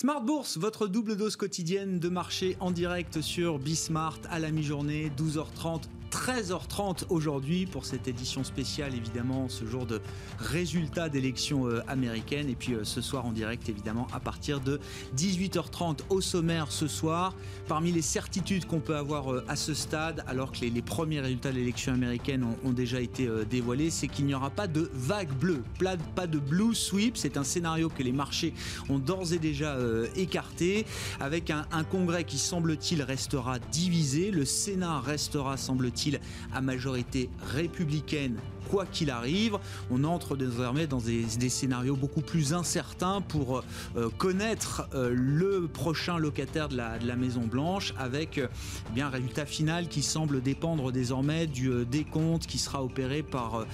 Smart Bourse, votre double dose quotidienne de marché en direct sur Bismart à la mi-journée, 12h30 13h30 aujourd'hui pour cette édition spéciale, évidemment, ce jour de résultats d'élections euh, américaines. Et puis euh, ce soir en direct, évidemment, à partir de 18h30 au sommaire ce soir. Parmi les certitudes qu'on peut avoir euh, à ce stade, alors que les, premiers résultats de l'élection américaine ont, déjà été dévoilés, c'est qu'il n'y aura pas de vague bleue, pas de blue sweep. C'est un scénario que les marchés ont d'ores et déjà écarté, avec un, un congrès qui, semble-t-il, restera divisé. Le Sénat restera, semble-t-il, à majorité républicaine quoi qu'il arrive. On entre désormais dans des, scénarios beaucoup plus incertains pour euh, connaître euh, le prochain locataire de la, Maison Blanche avec euh, eh bien un résultat final qui semble dépendre désormais du décompte qui sera opéré par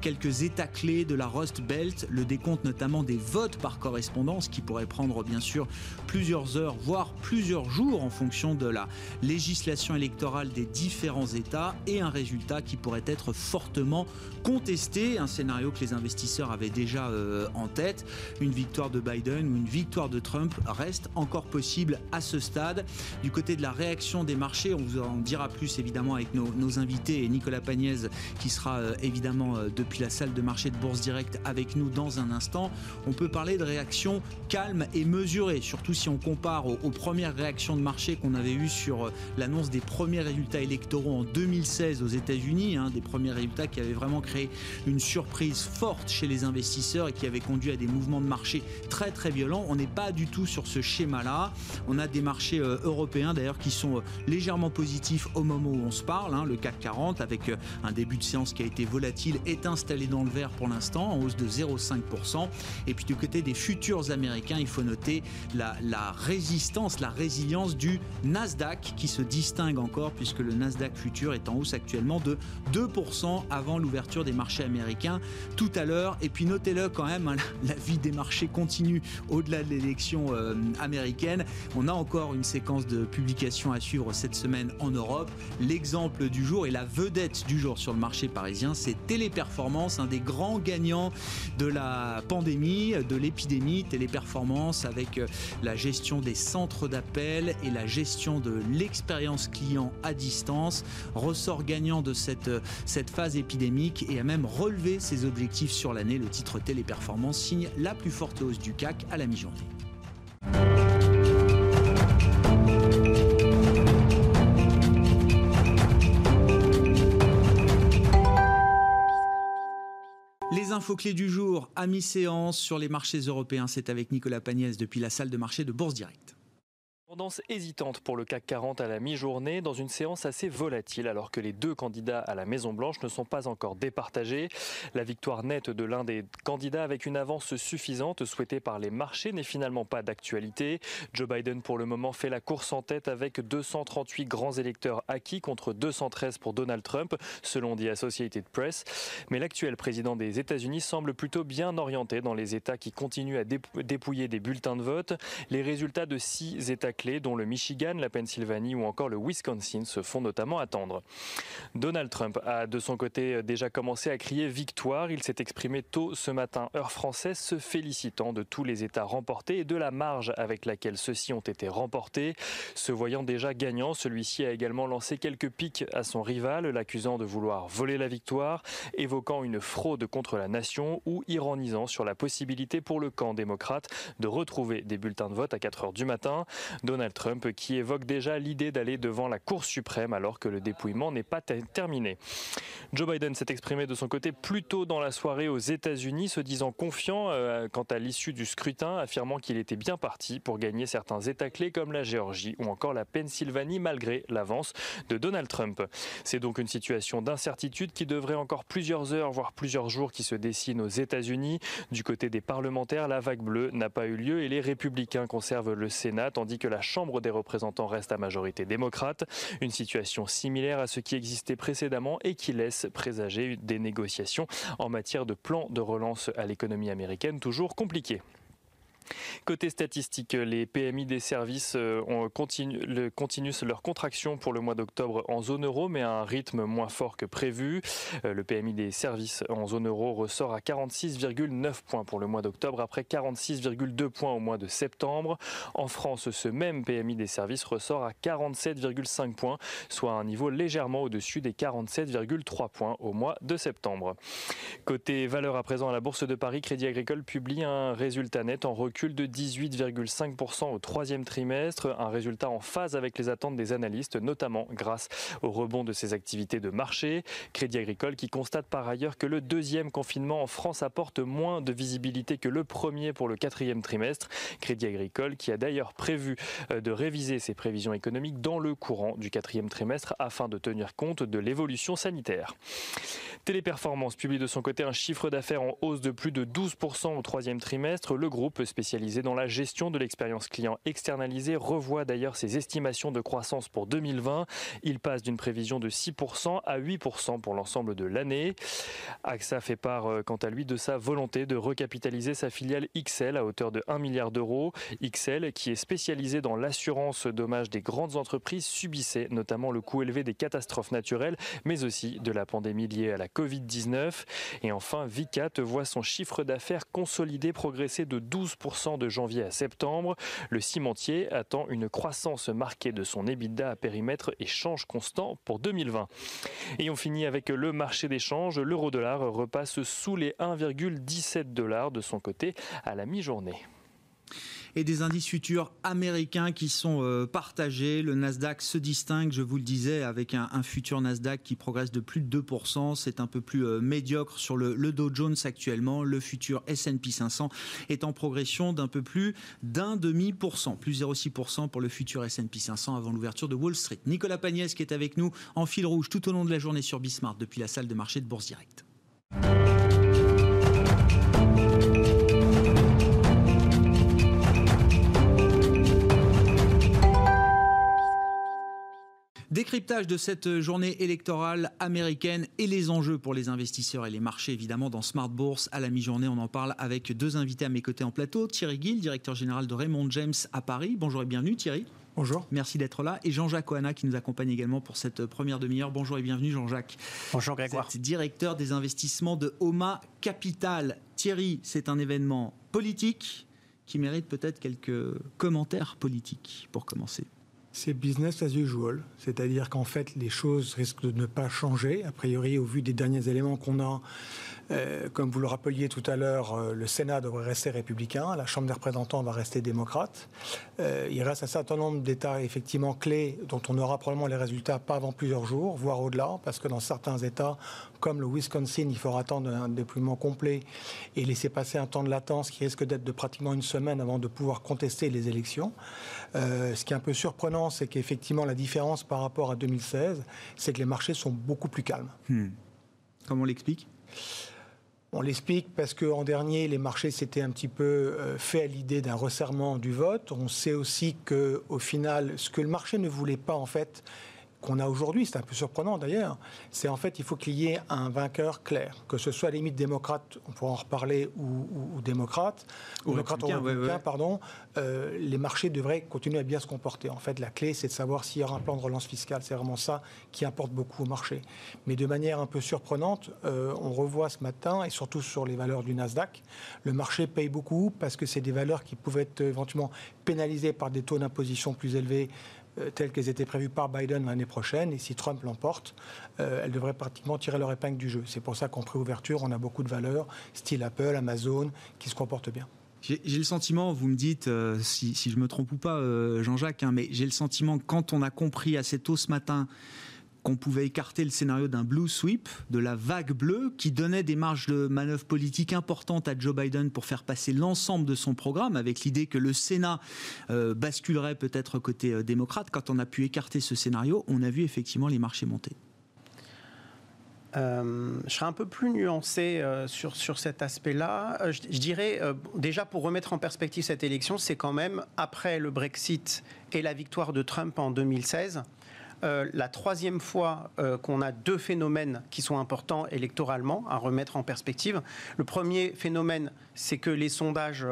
quelques états clés de la Rust Belt, le décompte notamment des votes par correspondance qui pourrait prendre bien sûr plusieurs heures, voire plusieurs jours en fonction de la législation électorale des différents États et un résultat qui pourrait être fortement contester un scénario que les investisseurs avaient déjà euh, en tête. Une victoire de Biden ou une victoire de Trump reste encore possible à ce stade. Du côté de la réaction des marchés, on vous en dira plus évidemment avec nos, invités et Nicolas Pagnès qui sera euh, évidemment euh, depuis la salle de marché de Bourse Direct avec nous dans un instant. On peut parler de réaction calme et mesurée, surtout si on compare aux, premières réactions de marché qu'on avait eues sur l'annonce des premiers résultats électoraux en 2016 aux États-Unis, hein, des premiers résultats qui avaient vraiment créé une surprise forte chez les investisseurs et qui avait conduit à des mouvements de marché très très violents. On n'est pas du tout sur ce schéma-là. On a des marchés euh, européens d'ailleurs qui sont euh, légèrement positifs au moment où on se parle. Hein. Le CAC 40 avec euh, un début de séance qui a été volatile est installé dans le vert pour l'instant en hausse de 0,5%. Et puis du côté des futurs américains, il faut noter la, la résistance, la résilience du Nasdaq qui se distingue encore puisque le Nasdaq futur est en hausse actuellement de 2% avant l'ouverture des marchés américains tout à l'heure. Et puis notez-le quand même, hein, la, vie des marchés continue au-delà de l'élection euh, américaine. On a encore une séquence de publications à suivre cette semaine en Europe. L'exemple du jour et la vedette du jour sur le marché parisien, c'est Téléperformance, un des grands gagnants de la pandémie, de l'épidémie. Téléperformance avec euh, la gestion des centres d'appel et la gestion de l'expérience client à distance. Ressort gagnant de cette, euh, cette phase épidémique et a même relevé ses objectifs sur l'année. Le titre Téléperformance signe la plus forte hausse du CAC à la mi-journée. Les infos clés du jour à mi-séance sur les marchés européens, c'est avec Nicolas Pagnès depuis la salle de marché de Bourse Directe. Tendance hésitante pour le CAC 40 à la mi-journée dans une séance assez volatile alors que les deux candidats à la Maison Blanche ne sont pas encore départagés. La victoire nette de l'un des candidats avec une avance suffisante souhaitée par les marchés n'est finalement pas d'actualité. Joe Biden pour le moment fait la course en tête avec 238 grands électeurs acquis contre 213 pour Donald Trump selon The Associated Press. Mais l'actuel président des États-Unis semble plutôt bien orienté dans les États qui continuent à dépouiller des bulletins de vote. Les résultats de six États dont le Michigan, la Pennsylvanie ou encore le Wisconsin, se font notamment attendre. Donald Trump a de son côté déjà commencé à crier victoire. Il s'est exprimé tôt ce matin, heure française, se félicitant de tous les États remportés et de la marge avec laquelle ceux-ci ont été remportés. Se voyant déjà gagnant, celui-ci a également lancé quelques pics à son rival, l'accusant de vouloir voler la victoire, évoquant une fraude contre la nation ou ironisant sur la possibilité pour le camp démocrate de retrouver des bulletins de vote à 4 heures du matin. Donald Trump qui évoque déjà l'idée d'aller devant la Cour suprême alors que le dépouillement n'est pas terminé. Joe Biden s'est exprimé de son côté plus tôt dans la soirée aux États-Unis, se disant confiant euh, quant à l'issue du scrutin, affirmant qu'il était bien parti pour gagner certains États clés comme la Géorgie ou encore la Pennsylvanie malgré l'avance de Donald Trump. C'est donc une situation d'incertitude qui devrait encore plusieurs heures, voire plusieurs jours qui se dessine aux États-Unis. Du côté des parlementaires, la vague bleue n'a pas eu lieu et les républicains conservent le Sénat, tandis que la Chambre des représentants reste à majorité démocrate. Une situation similaire à ce qui existait précédemment et qui laisse présager des négociations en matière de plan de relance à l'économie américaine toujours compliquées. Côté statistique, les PMI des services euh, ont continu, continuent leur contraction pour le mois d'octobre en zone euro, mais à un rythme moins fort que prévu. Euh, le PMI des services en zone euro ressort à 46,9 points pour le mois d'octobre, après 46,2 points au mois de septembre. En France, ce même PMI des services ressort à 47,5 points, soit un niveau légèrement au-dessus des 47,3 points au mois de septembre. Côté valeur à présent à la Bourse de Paris, Crédit Agricole publie un résultat net en recul de 18,5% au troisième trimestre, un résultat en phase avec les attentes des analystes, notamment grâce au rebond de ses activités de marché. Crédit Agricole qui constate par ailleurs que le deuxième confinement en France apporte moins de visibilité que le premier pour le quatrième trimestre. Crédit Agricole qui a d'ailleurs prévu euh, de réviser ses prévisions économiques dans le courant du quatrième trimestre afin de tenir compte de l'évolution sanitaire. Téléperformance publie de son côté un chiffre d'affaires en hausse de plus de 12% au troisième trimestre. Le groupe spécialisé dans la gestion de l'expérience client externalisée revoit d'ailleurs ses estimations de croissance pour 2020. Il passe d'une prévision de 6% à 8% pour l'ensemble de l'année. AXA fait part euh, quant à lui de sa volonté de recapitaliser sa filiale XL à hauteur de 1 milliard d'euros. XL qui est spécialisé dans l'assurance dommages des grandes entreprises subissait notamment le coût élevé des catastrophes naturelles mais aussi de la pandémie liée à la Covid-19. Et enfin, Vicat voit son chiffre d'affaires consolidé progresser de 12% de janvier à septembre. Le cimentier attend une croissance marquée de son EBITDA à périmètre et change constant pour 2020. Et on finit avec le marché des changes. L'euro-dollar repasse sous les 1,17 dollars de son côté à la mi-journée et des indices futurs américains qui sont euh, partagés. Le Nasdaq se distingue, je vous le disais, avec un, futur Nasdaq qui progresse de plus de 2%. C'est un peu plus euh, médiocre sur le, Dow Jones actuellement. Le futur S&P 500 est en progression d'un peu plus d'un demi pour cent, plus 0,6% pour le futur S&P 500 avant l'ouverture de Wall Street. Nicolas Pagnès qui est avec nous en fil rouge tout au long de la journée sur Bismart depuis la salle de marché de Bourse Direct. Décryptage de cette journée électorale américaine et les enjeux pour les investisseurs et les marchés, évidemment, dans Smart Bourse. À la mi-journée, on en parle avec deux invités à mes côtés en plateau. Thierry Gill, directeur général de Raymond James à Paris. Bonjour et bienvenue, Thierry. Bonjour. Merci d'être là. Et Jean-Jacques Oana qui nous accompagne également pour cette première demi-heure. Bonjour et bienvenue, Jean-Jacques. Bonjour, Grégoire. directeur des investissements de Oma Capital. Thierry, c'est un événement politique qui mérite peut-être quelques commentaires politiques pour commencer. C'est business as usual, c'est-à-dire qu'en fait les choses risquent de ne pas changer. A priori, au vu des derniers éléments qu'on a, comme vous le rappeliez tout à l'heure, euh, le Sénat devrait rester républicain, la Chambre des représentants va rester démocrate. Euh, il reste un certain nombre d'États effectivement clés dont on aura probablement les résultats pas avant plusieurs jours, voire au-delà, parce que dans certains États, comme le Wisconsin, il faudra attendre un déploiement complet et laisser passer un temps de latence qui risque d'être de pratiquement une semaine avant de pouvoir contester les élections. ce qui est un peu surprenant, c'est qu'effectivement la différence par rapport à 2016, c'est que les marchés sont beaucoup plus calmes. Hmm. Comment on l'explique? On l'explique parce qu'en dernier, les marchés s'étaient un petit peu euh, fait à l'idée d'un resserrement du vote. On sait aussi qu'au final, ce que le marché ne voulait pas, en fait, qu'on a aujourd'hui, c'est un peu surprenant d'ailleurs, c'est en fait il faut qu'il y ait un vainqueur clair, que ce soit à la limite démocrate, on pourra en reparler, ou, démocrate, ou démocrate républicain, pardon, euh, les marchés devraient continuer à bien se comporter. En fait, la clé, c'est de savoir s'il y aura un plan de relance fiscale. C'est vraiment ça qui importe beaucoup au marché. Mais de manière un peu surprenante, euh, on revoit ce matin, et surtout sur les valeurs du Nasdaq, le marché paye beaucoup parce que c'est des valeurs qui pouvaient être éventuellement pénalisées par des taux d'imposition plus élevés telles qu'elles étaient prévues par Biden l'année prochaine. Et si Trump l'emporte, euh, elles devraient pratiquement tirer leur épingle du jeu. C'est pour ça qu'en préouverture, on a beaucoup de valeurs, style Apple, Amazon, qui se comportent bien. J'ai le sentiment, vous me dites euh, si, je me trompe ou pas, Jean-Jacques, hein, mais j'ai le sentiment que quand on a compris assez tôt ce matin qu'on pouvait écarter le scénario d'un blue sweep, de la vague bleue, qui donnait des marges de manœuvre politique importantes à Joe Biden pour faire passer l'ensemble de son programme, avec l'idée que le Sénat euh, basculerait peut-être côté euh, démocrate. Quand on a pu écarter ce scénario, on a vu effectivement les marchés monter. Euh, je serai un peu plus nuancé sur, sur cet aspect-là. je, dirais, déjà pour remettre en perspective cette élection, c'est quand même après le Brexit et la victoire de Trump en 2016 la troisième fois qu'on a deux phénomènes qui sont importants électoralement à remettre en perspective. Le premier phénomène, c'est que les sondages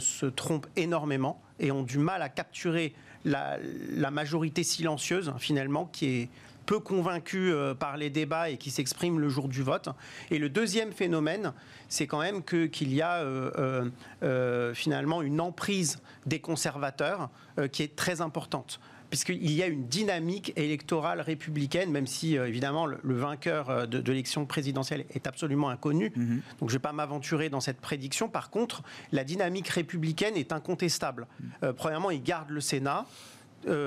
se trompent énormément et ont du mal à capturer la, majorité silencieuse, finalement, qui est peu convaincu euh, par les débats et qui s'exprime le jour du vote. Et le deuxième phénomène, c'est quand même qu'il y a euh, euh, finalement une emprise des conservateurs qui est très importante puisqu'il y a une dynamique électorale républicaine, même si évidemment le, vainqueur de, l'élection présidentielle est absolument inconnu. Mm-hmm. Donc je ne vais pas m'aventurer dans cette prédiction. Par contre, la dynamique républicaine est incontestable. Mm. premièrement, ils gardent le Sénat.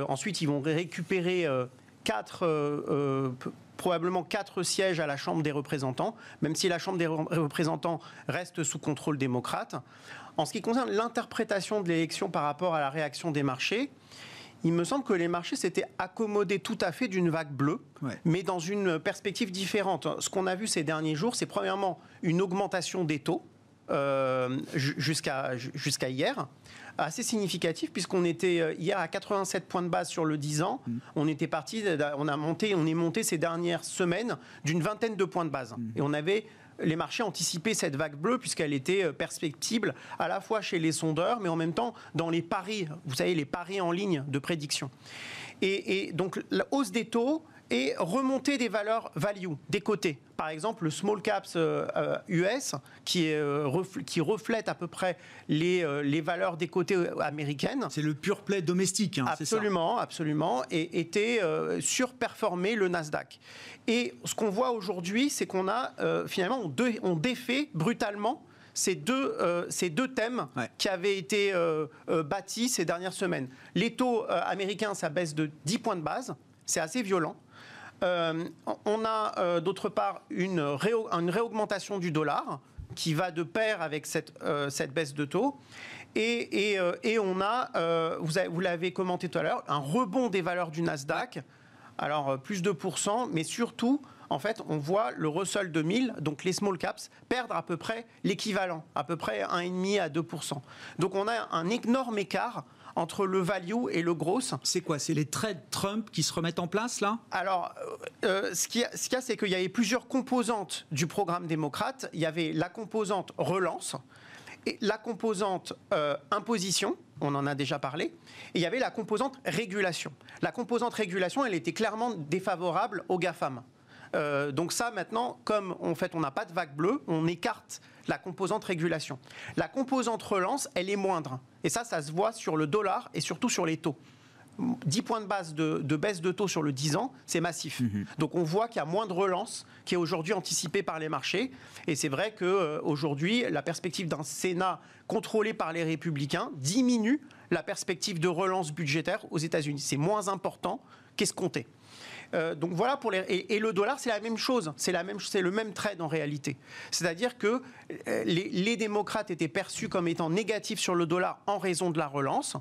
ensuite, ils vont récupérer euh, euh, probablement quatre sièges à la Chambre des représentants, même si la Chambre des représentants reste sous contrôle démocrate. En ce qui concerne l'interprétation de l'élection par rapport à la réaction des marchés, il me semble que les marchés s'étaient accommodés tout à fait d'une vague bleue, mais dans une perspective différente. Ce qu'on a vu ces derniers jours, c'est premièrement une augmentation des taux euh, jusqu'à jusqu'à hier assez significatif puisqu'on était euh, hier à 87 points de base sur le 10 ans. Mm. On était parti, on a monté, on est monté ces dernières semaines d'une vingtaine de points de base. Mm. Et on avait les marchés anticipaient cette vague bleue puisqu'elle était euh, perspectible à la fois chez les sondeurs, mais en même temps dans les paris, vous savez, les paris en ligne de prédiction. Et, et donc la hausse des taux et remonter des valeurs value des côtés. Par exemple, le small caps US euh, euh, qui, euh, qui, reflète à peu près les, les valeurs des côtés américaines. C'est le pur play domestique, hein, absolument, absolument, et était surperformé le Nasdaq. Et ce qu'on voit aujourd'hui, c'est qu'on a finalement on, défait brutalement ces deux, ces deux thèmes qui avaient été bâtis ces dernières semaines. Les taux américains, ça baisse de 10 points de base, c'est assez violent. Euh, on a euh, d'autre part une, réaugmentation du dollar qui va de pair avec cette, euh, baisse de taux. Et, on a, vous, l'avez commenté tout à l'heure, un rebond des valeurs du Nasdaq. Alors plus de pourcents, mais surtout, en fait, on voit le Russell 2000, donc les small caps, perdre à peu près l'équivalent, à peu près 1,5 à 2 Donc on a un énorme écart entre le value et le gross. C'est quoi C'est les trades Trump qui se remettent en place là? Alors, euh, ce qu'il y a, c'est qu'il y avait plusieurs composantes du programme démocrate. Il y avait la composante relance. Et la composante euh, imposition, on en a déjà parlé, et il y avait la composante régulation. La composante régulation, elle était clairement défavorable aux GAFAM. Euh, donc ça, maintenant, comme en fait on n'a pas de vague bleue, on écarte la composante régulation. La composante relance, elle est moindre. Et ça, ça se voit sur le dollar et surtout sur les taux. 10 points de base de, baisse de taux sur le 10 ans, c'est massif. Mhm. Donc on voit qu'il y a moins de relance qui est aujourd'hui anticipée par les marchés. Et c'est vrai qu'aujourd'hui, euh, la perspective d'un Sénat contrôlé par les républicains diminue la perspective de relance budgétaire aux États-Unis. C'est moins important qu'escompté. Euh, donc voilà pour les et, le dollar c'est la même chose, c'est la même c'est le même trade en réalité. C'est-à-dire que euh, les, démocrates étaient perçus comme étant négatifs sur le dollar en raison de la relance.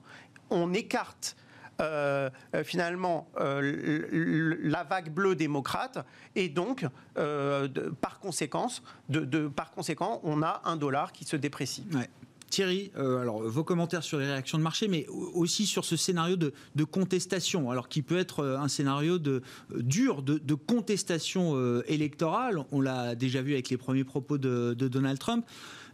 On écarte euh, finalement la vague bleue démocrate et donc par conséquence de, par conséquent on a un dollar qui se déprécie. Thierry, euh, alors vos commentaires sur les réactions de marché, mais aussi sur ce scénario de, contestation, alors qui peut être euh, un scénario de, euh, dur de, contestation électorale. On l'a déjà vu avec les premiers propos de Donald Trump.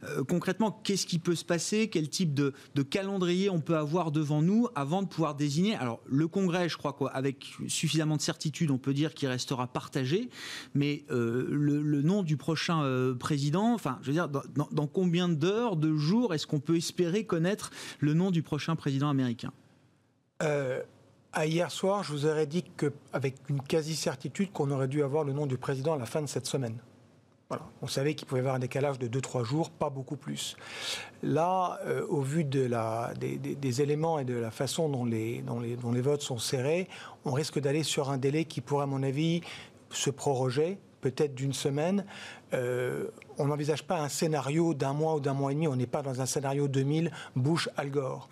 Euh, concrètement, qu'est-ce qui peut se passer? Quel type de, calendrier on peut avoir devant nous avant de pouvoir désigner? Alors, le Congrès, je crois qu'avec suffisamment de certitude, on peut dire qu'il restera partagé, mais euh, le, nom du prochain euh, président, enfin, je veux dire, dans, combien d'heures, de jours, est-ce qu'on peut espérer connaître le nom du prochain président américain? À hier soir, je vous aurais dit qu'avec une quasi-certitude qu'on aurait dû avoir le nom du président à la fin de cette semaine. On savait qu'il pouvait y avoir un décalage de 2-3 jours, pas beaucoup plus. Là, euh, au vu de la, des, éléments et de la façon dont les, dont les, dont les votes sont serrés, on risque d'aller sur un délai qui pourrait, à mon avis, se proroger, peut-être d'une semaine. Euh, on n'envisage pas un scénario d'un mois ou d'un mois et demi. On n'est pas dans un scénario 2000 Bush-Al Gore.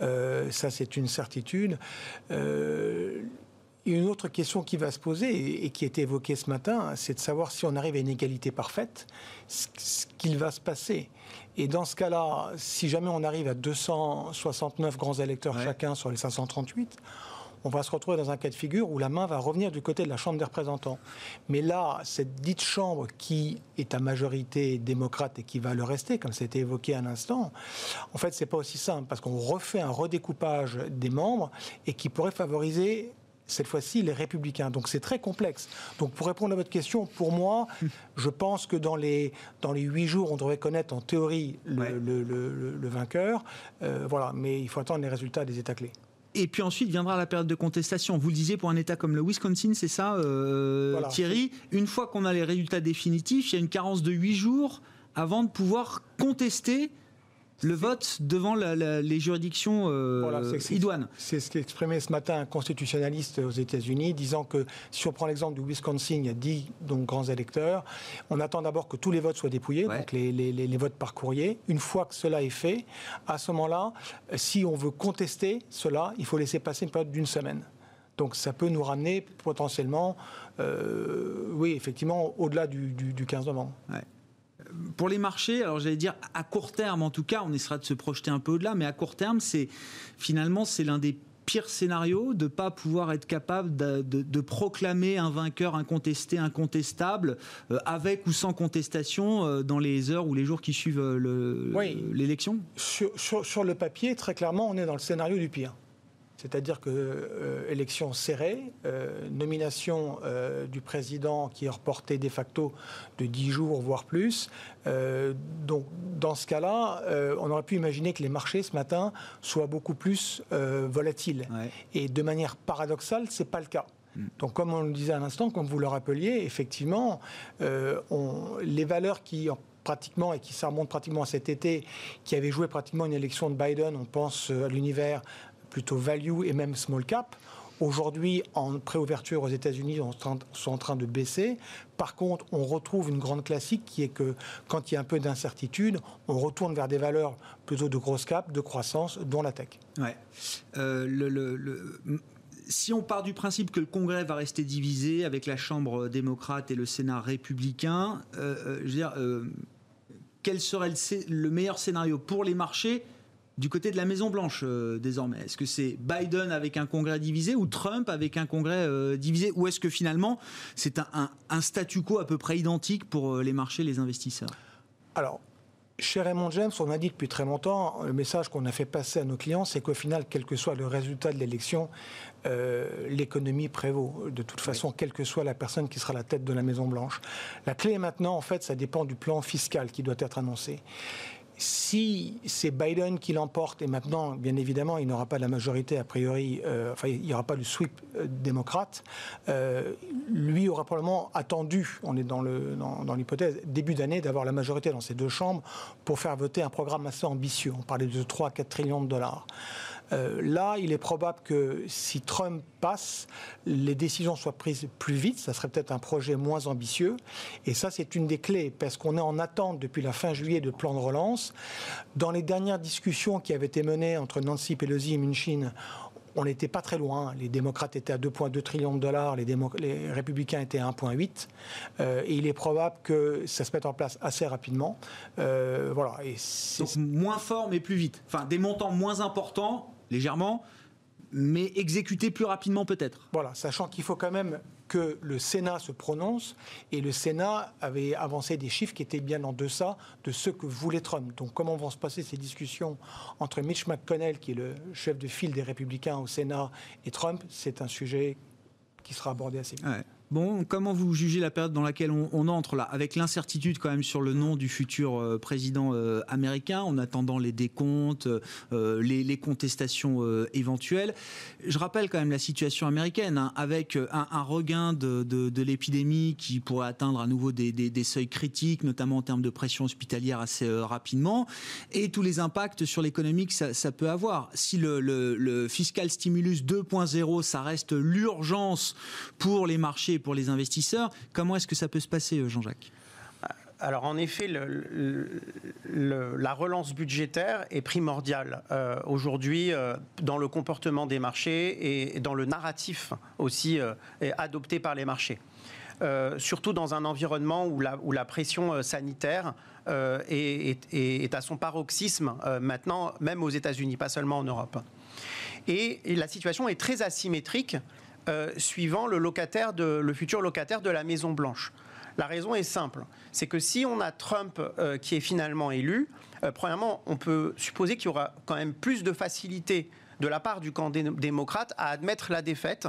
Euh, ça, c'est une certitude une autre question qui va se poser et qui a été évoquée ce matin, c'est de savoir si on arrive à une égalité parfaite, ce qu'il va se passer. Et dans ce cas-là, si jamais on arrive à 269 grands électeurs chacun sur les 538, on va se retrouver dans un cas de figure où la main va revenir du côté de la Chambre des représentants. Mais là, cette dite Chambre qui est à majorité démocrate et qui va le rester, comme ça a été évoqué à l'instant, en fait, c'est pas aussi simple parce qu'on refait un redécoupage des membres et qui pourrait favoriser cette fois-ci les républicains. Donc c'est très complexe. Donc pour répondre à votre question, pour moi, je pense que dans les, dans les huit jours, on devrait connaître en théorie le, le, vainqueur. Euh, voilà, mais il faut attendre les résultats des États clés. Et puis ensuite viendra la période de contestation. Vous le disiez pour un État comme le Wisconsin, c'est ça, euh, Thierry? Une fois qu'on a les résultats définitifs, il y a une carence de huit jours avant de pouvoir contester le vote devant les juridictions euh, idoines. C'est ce qu'exprimait ce matin un constitutionnaliste aux États-Unis, disant que si on prend l'exemple du Wisconsin, il y a 10 donc, grands électeurs. On attend d'abord que tous les votes soient dépouillés, donc les, votes par courrier. Une fois que cela est fait, à ce moment-là, si on veut contester cela, il faut laisser passer une période d'une semaine. Donc ça peut nous ramener potentiellement, euh, oui, effectivement, au-delà du, 15 novembre pour les marchés, alors j'allais dire à court terme en tout cas, on essaiera de se projeter un peu au-delà, mais à court terme, c'est finalement c'est l'un des pires scénarios de ne pas pouvoir être capable de, proclamer un vainqueur incontesté, incontestable, euh, avec ou sans contestation euh, dans les heures ou les jours qui suivent euh, l'élection? Sur, le papier, très clairement, on est dans le scénario du pire c'est-à-dire que euh, élection serrée, euh, nomination euh, du président qui est reportée de facto de 10 jours, voire plus. donc dans ce cas-là, on aurait pu imaginer que les marchés ce matin soient beaucoup plus volatiles. Et de manière paradoxale, ce n'est pas le cas. Mm. Donc, comme on le disait à l'instant, comme vous le rappeliez, effectivement, les valeurs qui pratiquement et qui ça remonte pratiquement à cet été, qui avait joué pratiquement une élection de Biden, on pense à l'univers plutôt value et même small cap. Aujourd'hui, en préouverture aux États-Unis, on sont en train de baisser. Par contre, on retrouve une grande classique qui est que quand il y a un peu d'incertitude, on retourne vers des valeurs plutôt de grosse cap, de croissance, dont la tech. Ouais. Euh, si on part du principe que le Congrès va rester divisé avec la Chambre démocrate et le Sénat républicain, euh, euh, quel serait le meilleur scénario pour les marchés? Du côté de la Maison Blanche euh, désormais Est-ce que c'est Biden avec un Congrès divisé ou Trump avec un Congrès euh, divisé? Ou est-ce que finalement c'est un, statu quo à peu près identique pour euh, les marchés, les investisseurs? Alors, chez Raymond James, on a dit depuis très longtemps, le message qu'on a fait passer à nos clients, c'est qu'au final, quel que soit le résultat de l'élection, l'économie prévaut. De toute façon, quelle que soit la personne qui sera à la tête de la Maison Blanche. La clé maintenant, en fait, ça dépend du plan fiscal qui doit être annoncé si c'est Biden qui l'emporte, et maintenant, bien évidemment, il n'aura pas la majorité a priori, euh, enfin, il n'y aura pas le sweep euh, démocrate, euh, lui aura probablement attendu, on est dans l'hypothèse, dans, début d'année, d'avoir la majorité dans ces deux chambres pour faire voter un programme assez ambitieux. On parlait de 3 à 4 trillions de dollars. Euh, là, il est probable que si Trump passe, les décisions soient prises plus vite. Ça serait peut-être un projet moins ambitieux. Et ça, c'est une des clés, parce qu'on est en attente depuis la fin juillet de plan de relance. Dans les dernières discussions qui avaient été menées entre Nancy Pelosi et Mnuchin, on n'était pas très loin. Les démocrates étaient à 2,2 trillions de dollars, les, républicains étaient à 1,8. Euh, il est probable que ça se mette en place assez rapidement. Euh, voilà. Et Donc moins fort, mais plus vite. Enfin, des montants moins importants, légèrement, mais exécuté plus rapidement peut-être. Voilà, sachant qu'il faut quand même que le Sénat se prononce, et le Sénat avait avancé des chiffres qui étaient bien en deçà de ce que voulait Trump. Donc comment vont se passer ces discussions entre Mitch McConnell, qui est le chef de file des républicains au Sénat, et Trump, c'est un sujet qui sera abordé assez vite. Bon, comment vous jugez la période dans laquelle on, entre là, avec l'incertitude quand même sur le nom du futur euh, président euh, américain, en attendant les décomptes, euh, les, contestations éventuelles. Je rappelle quand même la situation américaine, hein, avec un, regain de, l'épidémie qui pourrait atteindre à nouveau des, seuils critiques, notamment en termes de pression hospitalière assez rapidement, et tous les impacts sur l'économie que ça, peut avoir. Si le, le fiscal stimulus 2.0, ça reste l'urgence pour les marchés pour les investisseurs. Comment est-ce que ça peut se passer, euh, Jean-Jacques? Alors en effet, la relance budgétaire est primordiale euh, aujourd'hui euh, dans le comportement des marchés et dans le narratif aussi adopté par les marchés. surtout dans un environnement où la, pression sanitaire est, à son paroxysme maintenant, même aux États-Unis, pas seulement en Europe. Et, la situation est très asymétrique suivant le, locataire le futur locataire de la Maison Blanche. La raison est simple, c'est que si on a Trump qui est finalement élu, premièrement, on peut supposer qu'il y aura quand même plus de facilité de la part du camp démocrate à admettre la défaite.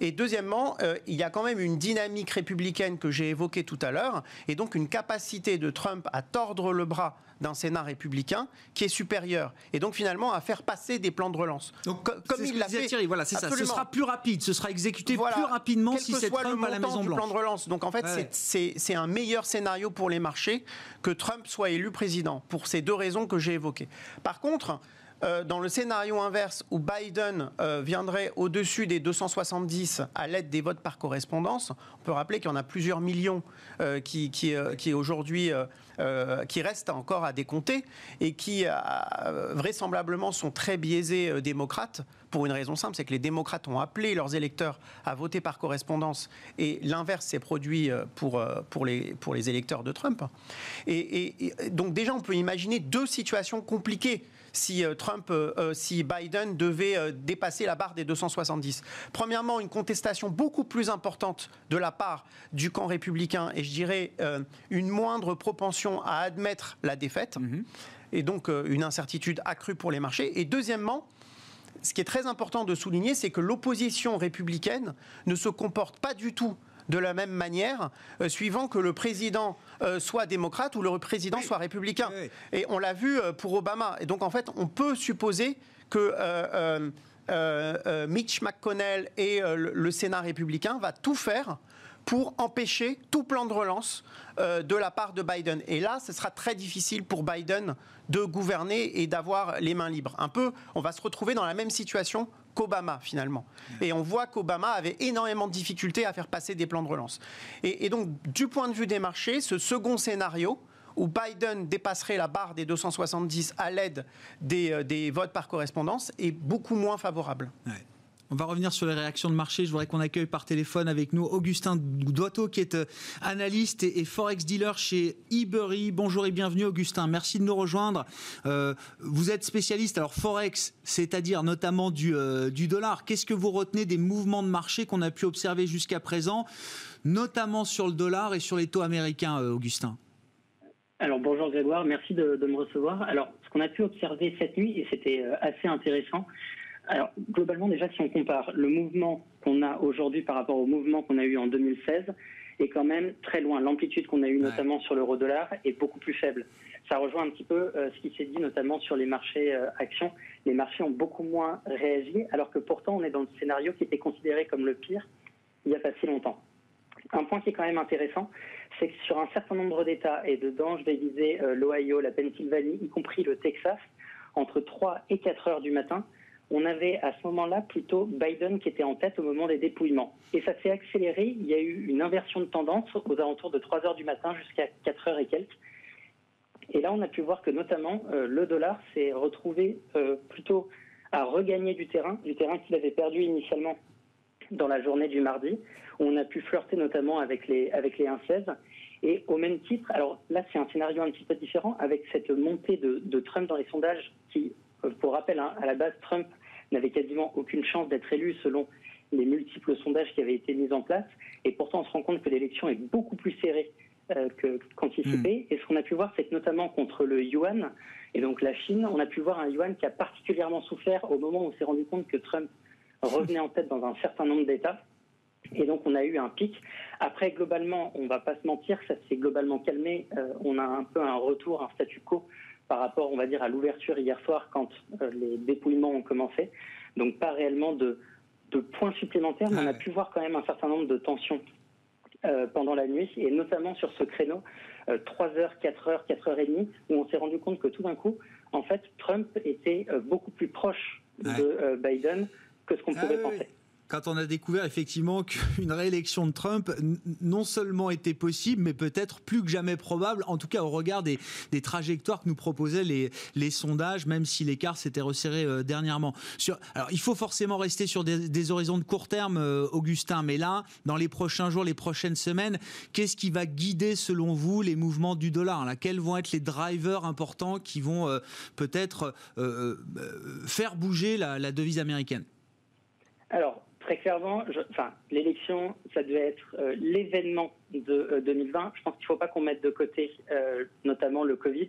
Et deuxièmement, euh, il y a quand même une dynamique républicaine que j'ai évoquée tout à l'heure, et donc une capacité de Trump à tordre le bras d'un Sénat républicain qui est supérieure. Et donc finalement à faire passer des plans de relance. Donc, comme il l'a fait. Thierry, voilà, c'est ça. Ce sera plus rapide, ce sera exécuté plus rapidement si c'est Trump à la Maison Blanche. plan de relance. Donc en fait, c'est un meilleur scénario pour les marchés que Trump soit élu président pour ces deux raisons que j'ai évoquées. Par contre, euh, dans le scénario inverse où Biden euh, viendrait au-dessus des 270 à l'aide des votes par correspondance, on peut rappeler qu'il y en a plusieurs millions euh, qui, qui, qui aujourd'hui qui restent encore à décompter et qui vraisemblablement sont très biaisés démocrates pour une raison simple, c'est que les démocrates ont appelé leurs électeurs à voter par correspondance et l'inverse s'est produit pour, pour, les, pour les électeurs de Trump. et donc déjà, on peut imaginer deux situations compliquées si euh, Trump, euh, euh, si Biden devait dépasser la barre des 270. Premièrement, une contestation beaucoup plus importante de la part du camp républicain et je dirais une moindre propension à admettre la défaite mhm. et donc une incertitude accrue pour les marchés. Et deuxièmement, ce qui est très important de souligner, c'est que l'opposition républicaine ne se comporte pas du tout de la même manière, euh, suivant que le président euh, soit démocrate ou le président soit républicain. Et on l'a vu euh, pour Obama. Et donc en fait, on peut supposer que Mitch McConnell et le Sénat républicain va tout faire pour empêcher tout plan de relance de la part de Biden. Et là, ce sera très difficile pour Biden de gouverner et d'avoir les mains libres. Un peu, on va se retrouver dans la même situation qu'Obama finalement. Et on voit qu'Obama avait énormément de difficultés à faire passer des plans de relance. Et, donc, du point de vue des marchés, ce second scénario, où Biden dépasserait la barre des 270 à l'aide des, euh, des votes par correspondance, est beaucoup moins favorable. On va revenir sur les réactions de marché. Je voudrais qu'on accueille par téléphone avec nous Augustin Doitot, qui est euh, analyste et forex dealer chez eBury. Bonjour et bienvenue, Augustin. Merci de nous rejoindre. Euh, vous êtes spécialiste, alors forex, c'est-à-dire notamment du, euh, du dollar. Qu'est-ce que vous retenez des mouvements de marché qu'on a pu observer jusqu'à présent, notamment sur le dollar et sur les taux américains, Augustin? Alors bonjour Grégoire, merci de, de me recevoir. Alors ce qu'on a pu observer cette nuit, et c'était assez intéressant, alors, globalement, déjà, si on compare le mouvement qu'on a aujourd'hui par rapport au mouvement qu'on a eu en 2016, est quand même très loin. L'amplitude qu'on a eue notamment sur l'euro-dollar est beaucoup plus faible. Ça rejoint un petit peu euh, ce qui s'est dit notamment sur les marchés euh, actions. Les marchés ont beaucoup moins réagi, alors que pourtant on est dans le scénario qui était considéré comme le pire il n'y a pas si longtemps. Un point qui est quand même intéressant, c'est que sur un certain nombre d'États, et dedans je vais viser euh, l'Ohio, la Pennsylvanie, y compris le Texas, entre 3 et 4 heures du matin, on avait à ce moment-là plutôt Biden qui était en tête au moment des dépouillements. Et ça s'est accéléré. Il y a eu une inversion de tendance aux alentours de 3 heures du matin jusqu'à 4 heures et quelques. Et là, on a pu voir que notamment euh, le dollar s'est retrouvé euh, plutôt à regagner du terrain, du terrain qu'il avait perdu initialement dans la journée du mardi, on a pu flirter notamment avec les, avec les 1,16. Et au même titre, alors là, c'est un scénario un petit peu différent, avec cette montée de, Trump dans les sondages qui, euh, pour rappel, hein, à la base, Trump n'avait quasiment aucune chance d'être élu selon les multiples sondages qui avaient été mis en place. Et pourtant, on se rend compte que l'élection est beaucoup plus serrée euh, qu'anticipée. Hmm. Et ce qu'on a pu voir, c'est que notamment contre le yuan, et donc la Chine, on a pu voir un yuan qui a particulièrement souffert au moment où on s'est rendu compte que Trump revenait en tête dans un certain nombre d'États. Et donc on a eu un pic. Après, globalement, on ne va pas se mentir, ça s'est globalement calmé. Euh, on a un peu un retour, un statu quo par rapport, on va dire, à l'ouverture hier soir quand euh, les dépouillements ont commencé. Donc pas réellement de, points supplémentaires, mais on a pu voir quand même un certain nombre de tensions euh, pendant la nuit, et notamment sur ce créneau, 3h, 4h, 4h30, où on s'est rendu compte que tout d'un coup, en fait, Trump était euh, beaucoup plus proche de Biden que ce qu'on ah pouvait penser. Quand on a découvert effectivement qu'une réélection de Trump non seulement était possible, mais peut-être plus que jamais probable, en tout cas au regard des, trajectoires que nous proposaient les, les sondages, même si l'écart s'était resserré euh, dernièrement. Alors, il faut forcément rester sur des, horizons de court terme, euh, Augustin, mais là, dans les prochains jours, les prochaines semaines, qu'est-ce qui va guider, selon vous, les mouvements du dollar? Là Quels vont être les drivers importants qui vont euh, peut-être faire bouger la, devise américaine? Alors, très clairement, enfin, l'élection, ça devait être l'événement de 2020. Je pense qu'il ne faut pas qu'on mette de côté notamment le Covid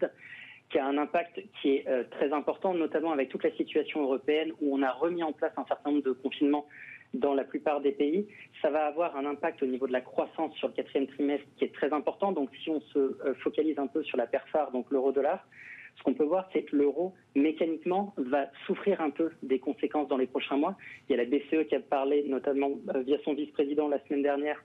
qui a un impact qui est euh, très important, notamment avec toute la situation européenne où on a remis en place un certain nombre de confinements dans la plupart des pays. Ça va avoir un impact au niveau de la croissance sur le quatrième trimestre qui est très important. Donc si on se euh, focalise un peu sur la perfar, donc l'euro-dollar, ce qu'on peut voir, c'est que l'euro, mécaniquement, va souffrir un peu des conséquences dans les prochains mois. Il y a la BCE qui a parlé, notamment euh, via son vice-président la semaine dernière,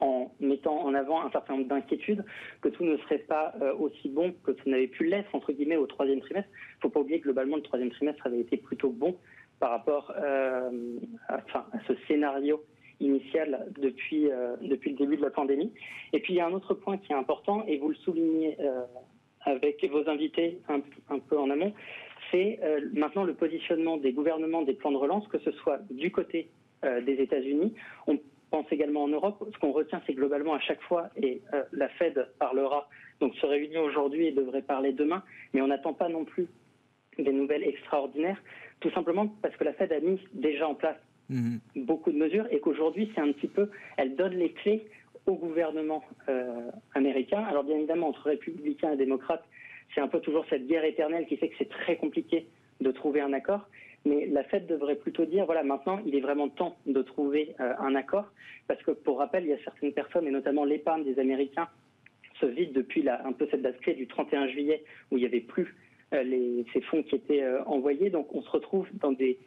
en mettant en avant un certain nombre d'inquiétudes, que tout ne serait pas euh, aussi bon que ça n'avait pu l'être, entre guillemets, au troisième trimestre. Il ne faut pas oublier que globalement, le troisième trimestre avait été plutôt bon par rapport euh, à, enfin, à ce scénario initial depuis, depuis le début de la pandémie. Et puis, il y a un autre point qui est important, et vous le soulignez avec vos invités un, un peu en amont, c'est maintenant le positionnement des gouvernements des plans de relance, que ce soit du côté des États-Unis. On pense également en Europe. Ce qu'on retient, c'est globalement à chaque fois, et euh, la Fed parlera, donc se réunit aujourd'hui et devrait parler demain, mais on n'attend pas non plus des nouvelles extraordinaires, tout simplement parce que la Fed a mis déjà en place mhm. beaucoup de mesures et qu'aujourd'hui, c'est un petit peu, elle donne les clés au gouvernement euh, américain. Alors bien évidemment, entre républicains et démocrates, c'est un peu toujours cette guerre éternelle qui fait que c'est très compliqué de trouver un accord. Mais la Fed devrait plutôt dire, voilà, maintenant, il est vraiment temps de trouver euh, un accord, parce que pour rappel, il y a certaines personnes, et notamment l'épargne des Américains, se vide depuis la, un peu cette date clé du 31 juillet, où il n'y avait plus euh, ces fonds qui étaient envoyés. Donc on se retrouve dans des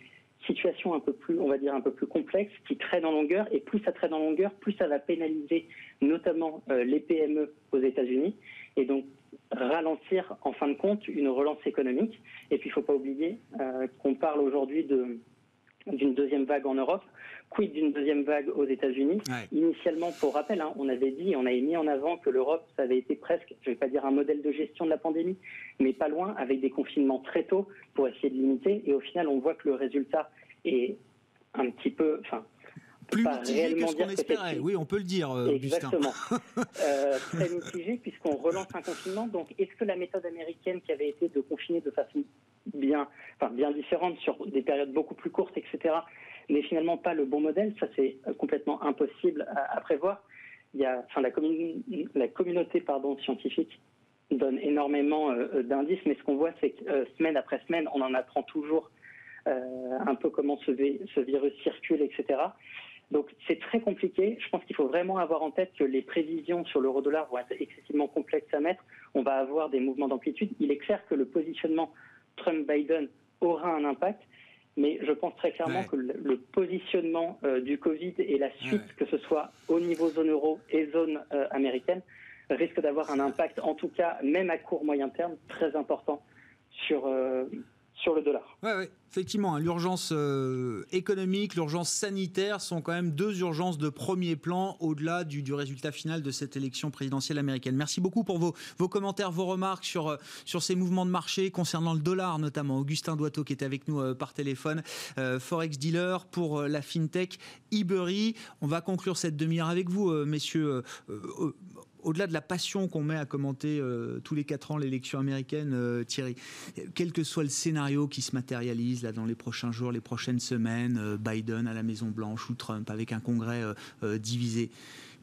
situations un peu plus, on va dire, un peu plus complexes, qui traînent en longueur, et plus ça traîne en longueur, plus ça va pénaliser notamment les PME aux États-Unis. Et donc ralentir en fin de compte une relance économique. Et puis il ne faut pas oublier euh, qu'on parle aujourd'hui d'une deuxième vague en Europe. Quid d'une deuxième vague aux États-Unis Initialement, pour rappel, hein, on avait dit, on avait mis en avant que l'Europe, ça avait été presque, je ne vais pas dire un modèle de gestion de la pandémie, mais pas loin, avec des confinements très tôt pour essayer de limiter. Et au final, on voit que le résultat est un petit peu, enfin, plus mitigé que ce qu'on espérait. Oui, on peut le dire, euh, Exactement. euh, très mitigé puisqu'on relance un confinement. Donc, est-ce que la méthode américaine qui avait été de confiner de façon bien, enfin, bien différente sur des périodes beaucoup plus courtes, etc., n'est finalement pas le bon modèle Ça, c'est euh, complètement impossible à, prévoir. La, communauté scientifique donne énormément euh, d'indices, mais ce qu'on voit, c'est que semaine après semaine, on en apprend toujours un peu comment ce, ce virus circule, etc. Donc c'est très compliqué. Je pense qu'il faut vraiment avoir en tête que les prévisions sur l'euro-dollar vont être excessivement complexes à mettre. On va avoir des mouvements d'amplitude. Il est clair que le positionnement Trump-Biden aura un impact, mais je pense très clairement que le, positionnement euh, du Covid et la suite, que ce soit au niveau zone euro et zone euh, américaine, risque d'avoir un impact, en tout cas même à court moyen terme, très important sur, euh, sur le dollar. Oui, effectivement, hein, l'urgence euh, économique, l'urgence sanitaire sont quand même deux urgences de premier plan au-delà du, résultat final de cette élection présidentielle américaine. Merci beaucoup pour vos, commentaires, vos remarques sur, euh, sur ces mouvements de marché concernant le dollar notamment. Augustin Doiteau qui était avec nous euh, par téléphone, Forex dealer pour la FinTech, Ibery. On va conclure cette demi-heure avec vous, messieurs au-delà de la passion qu'on met à commenter euh, tous les quatre ans l'élection américaine, euh, Thierry, quel que soit le scénario qui se matérialise là dans les prochains jours, les prochaines semaines, euh, Biden à la Maison Blanche ou Trump avec un Congrès divisé,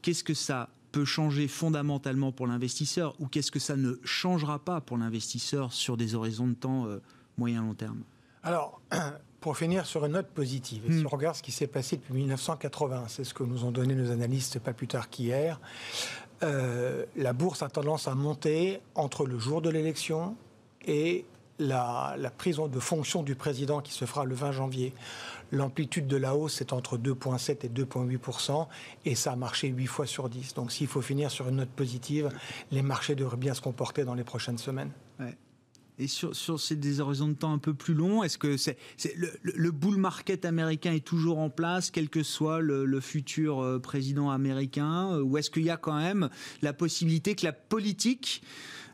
qu'est-ce que ça peut changer fondamentalement pour l'investisseur ou qu'est-ce que ça ne changera pas pour l'investisseur sur des horizons de temps moyen long terme? Alors. Pour finir sur une note positive, et si hmm. on regarde ce qui s'est passé depuis 1980, c'est ce que nous ont donné nos analystes pas plus tard qu'hier, euh, la bourse a tendance à monter entre le jour de l'élection et la, prise de fonction du président qui se fera le 20 janvier. L'amplitude de la hausse est entre 2,7 et 2,8% et ça a marché 8 fois sur 10. Donc s'il faut finir sur une note positive, les marchés devraient bien se comporter dans les prochaines semaines. Et sur, sur ces des horizons de temps un peu plus longs, est-ce que c'est, le, bull market américain est toujours en place, quel que soit le, futur euh, président américain, euh, ou est-ce qu'il y a quand même la possibilité que la politique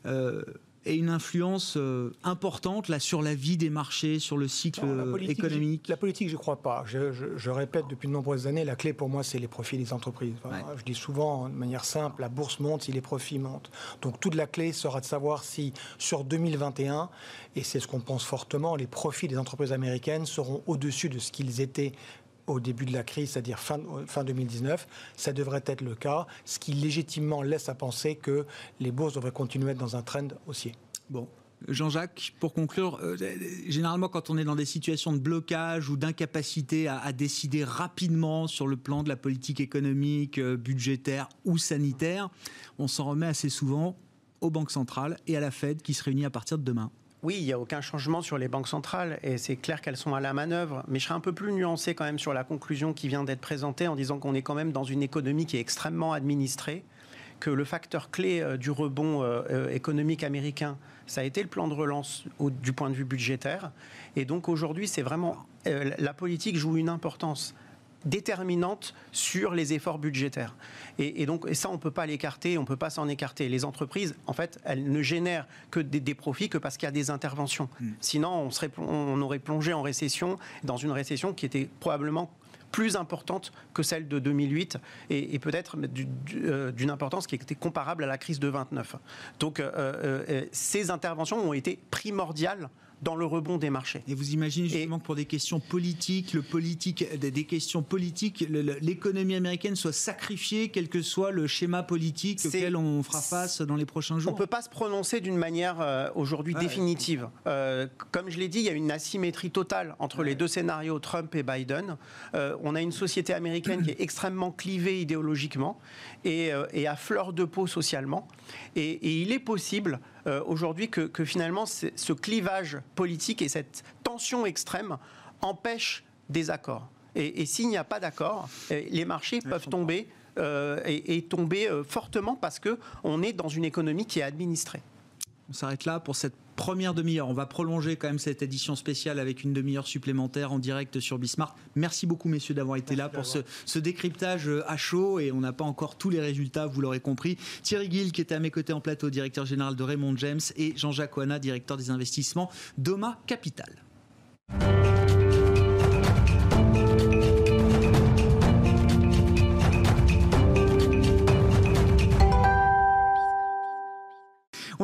euh, et une influence euh, importante là sur la vie des marchés, sur le cycle économique La politique, je ne crois pas. Je, répète depuis de nombreuses années, la clé pour moi, c'est les profits des entreprises. Je dis souvent, de manière simple, la bourse monte si les profits montent. Donc toute la clé sera de savoir si sur 2021, et c'est ce qu'on pense fortement, les profits des entreprises américaines seront au-dessus de ce qu'ils étaient au début de la crise, c'est-à-dire fin, fin 2019, ça devrait être le cas, ce qui légitimement laisse à penser que les bourses devraient continuer à être dans un trend haussier. Bon, Jean-Jacques, pour conclure, euh, généralement quand on est dans des situations de blocage ou d'incapacité à, décider rapidement sur le plan de la politique économique, euh, budgétaire ou sanitaire, on s'en remet assez souvent aux banques centrales et à la Fed qui se réunit à partir de demain. Oui, il n'y a aucun changement sur les banques centrales et c'est clair qu'elles sont à la manœuvre. Mais je serais un peu plus nuancé quand même sur la conclusion qui vient d'être présentée en disant qu'on est quand même dans une économie qui est extrêmement administrée, que le facteur clé euh, du rebond euh, euh, économique américain, ça a été le plan de relance du point de vue budgétaire. Et donc aujourd'hui, c'est vraiment la politique joue une importance déterminante sur les efforts budgétaires. Et, donc, et ça, on ne peut pas l'écarter, on ne peut pas s'en écarter. Les entreprises, en fait, elles ne génèrent que des, profits que parce qu'il y a des interventions. Hmm. Sinon, on, serait, on aurait plongé en récession, dans une récession qui était probablement plus importante que celle de 2008 et, peut-être euh, d'une importance qui était comparable à la crise de 29. Donc euh, euh, ces interventions ont été primordiales dans le rebond des marchés. Et vous imaginez justement que pour des questions politiques, le politique, des questions politiques, l'économie américaine soit sacrifiée, quel que soit le schéma politique auquel on fera face dans les prochains jours On ne peut pas se prononcer d'une manière euh, aujourd'hui définitive. Euh, comme je l'ai dit, il y a une asymétrie totale entre les deux scénarios, Trump et Biden. Euh, on a une société américaine qui est extrêmement clivée idéologiquement et, à fleur de peau socialement. Et, et il est possible euh, aujourd'hui que, finalement ce clivage politique et cette tension extrême empêchent des accords. Et, s'il n'y a pas d'accord, euh, les marchés peuvent tomber euh, et, tomber fortement parce qu'on est dans une économie qui est administrée. On s'arrête là pour cette première demi-heure. On va prolonger quand même cette édition spéciale avec une demi-heure supplémentaire en direct sur Bismarck. Merci beaucoup, messieurs, d'avoir été là pour ce, décryptage euh, à chaud et on n'a pas encore tous les résultats, vous l'aurez compris. Thierry Gill, qui était à mes côtés en plateau, directeur général de Raymond James, et Jean-Jacques Ouana, directeur des investissements d'Oma Capital.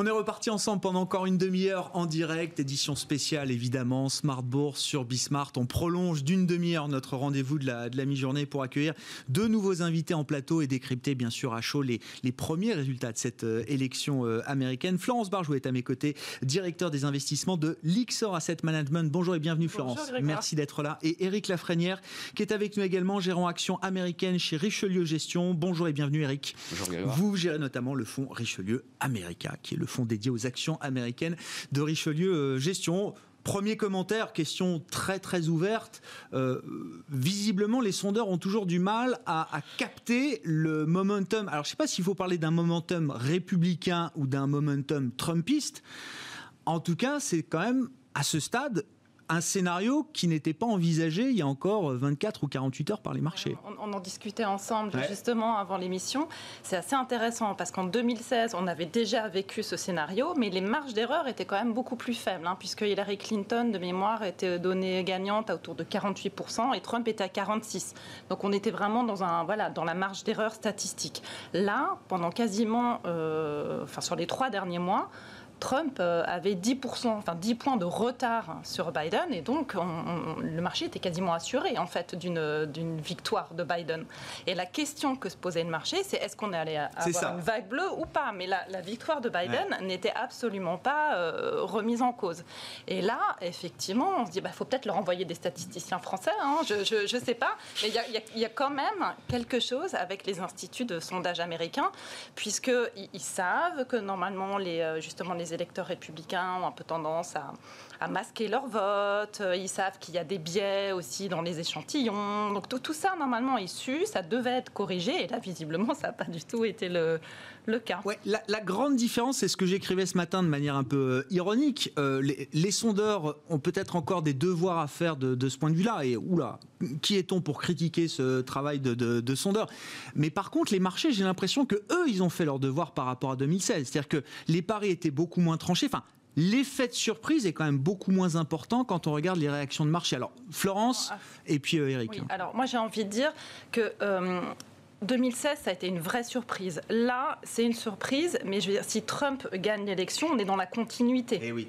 On est reparti ensemble pendant encore une demi-heure en direct, édition spéciale évidemment, Smart Bourse sur Bismart. On prolonge d'une demi-heure notre rendez-vous de la, de la mi-journée pour accueillir deux nouveaux invités en plateau et décrypter bien sûr à chaud les, les premiers résultats de cette euh, élection euh, américaine. Florence Barjou est à mes côtés, directeur des investissements de l'Ixor Asset Management. Bonjour et bienvenue Florence. Merci d'être là. Et Eric Lafrenière qui est avec nous également, gérant action américaine chez Richelieu Gestion. Bonjour et bienvenue Eric. Bonjour Vous gérez notamment le fonds Richelieu America qui est le fonds dédié aux actions américaines de Richelieu euh, Gestion. Premier commentaire, question très très ouverte. Euh, visiblement, les sondeurs ont toujours du mal à, à capter le momentum. Alors, je ne sais pas s'il faut parler d'un momentum républicain ou d'un momentum trumpiste. En tout cas, c'est quand même à ce stade un scénario qui n'était pas envisagé il y a encore 24 ou 48 heures par les marchés. On, en discutait ensemble justement avant l'émission. C'est assez intéressant parce qu'en 2016, on avait déjà vécu ce scénario, mais les marges d'erreur étaient quand même beaucoup plus faibles, hein, puisque Hillary Clinton, de mémoire, était donnée gagnante à autour de 48% et Trump était à 46%. Donc on était vraiment dans, un, voilà, dans la marge d'erreur statistique. Là, pendant quasiment, euh, enfin sur les trois derniers mois, Trump euh, avait 10%, enfin 10 points de retard sur Biden et donc le marché était quasiment assuré en fait d'une victoire de Biden. Et la question que se posait le marché, c'est est-ce qu'on allait avoir une vague bleue ou pas? Mais la, victoire de Biden n'était absolument pas euh, remise en cause. Et là, effectivement, on se dit, il bah, faut peut-être leur envoyer des statisticiens français, hein, je ne sais pas, mais il y, a quand même quelque chose avec les instituts de sondage américains, puisqu'ils ils savent que normalement, les, euh, justement, les les électeurs républicains ont un peu tendance à, à masquer leur vote. Ils savent qu'il y a des biais aussi dans les échantillons. Donc tout, ça, normalement, issu, ça devait être corrigé. Et là, visiblement, ça n'a pas du tout été le, le cas. Ouais, la, grande différence, c'est ce que j'écrivais ce matin de manière un peu euh, ironique. Euh, les, sondeurs ont peut-être encore des devoirs à faire de, ce point de vue-là. Et oula, qui est-on pour critiquer ce travail de, de, sondeur Mais par contre, les marchés, j'ai l'impression que eux, ils ont fait leur devoir par rapport à 2016. C'est-à-dire que les paris étaient beaucoup moins tranchés. Enfin, l'effet de surprise est quand même beaucoup moins important quand on regarde les réactions de marché. Alors, Florence ah. et puis euh, Eric. alors, moi, j'ai envie de dire que 2016, ça a été une vraie surprise. Là, c'est une surprise, mais je veux dire, si Trump gagne l'élection, on est dans la continuité. Eh oui.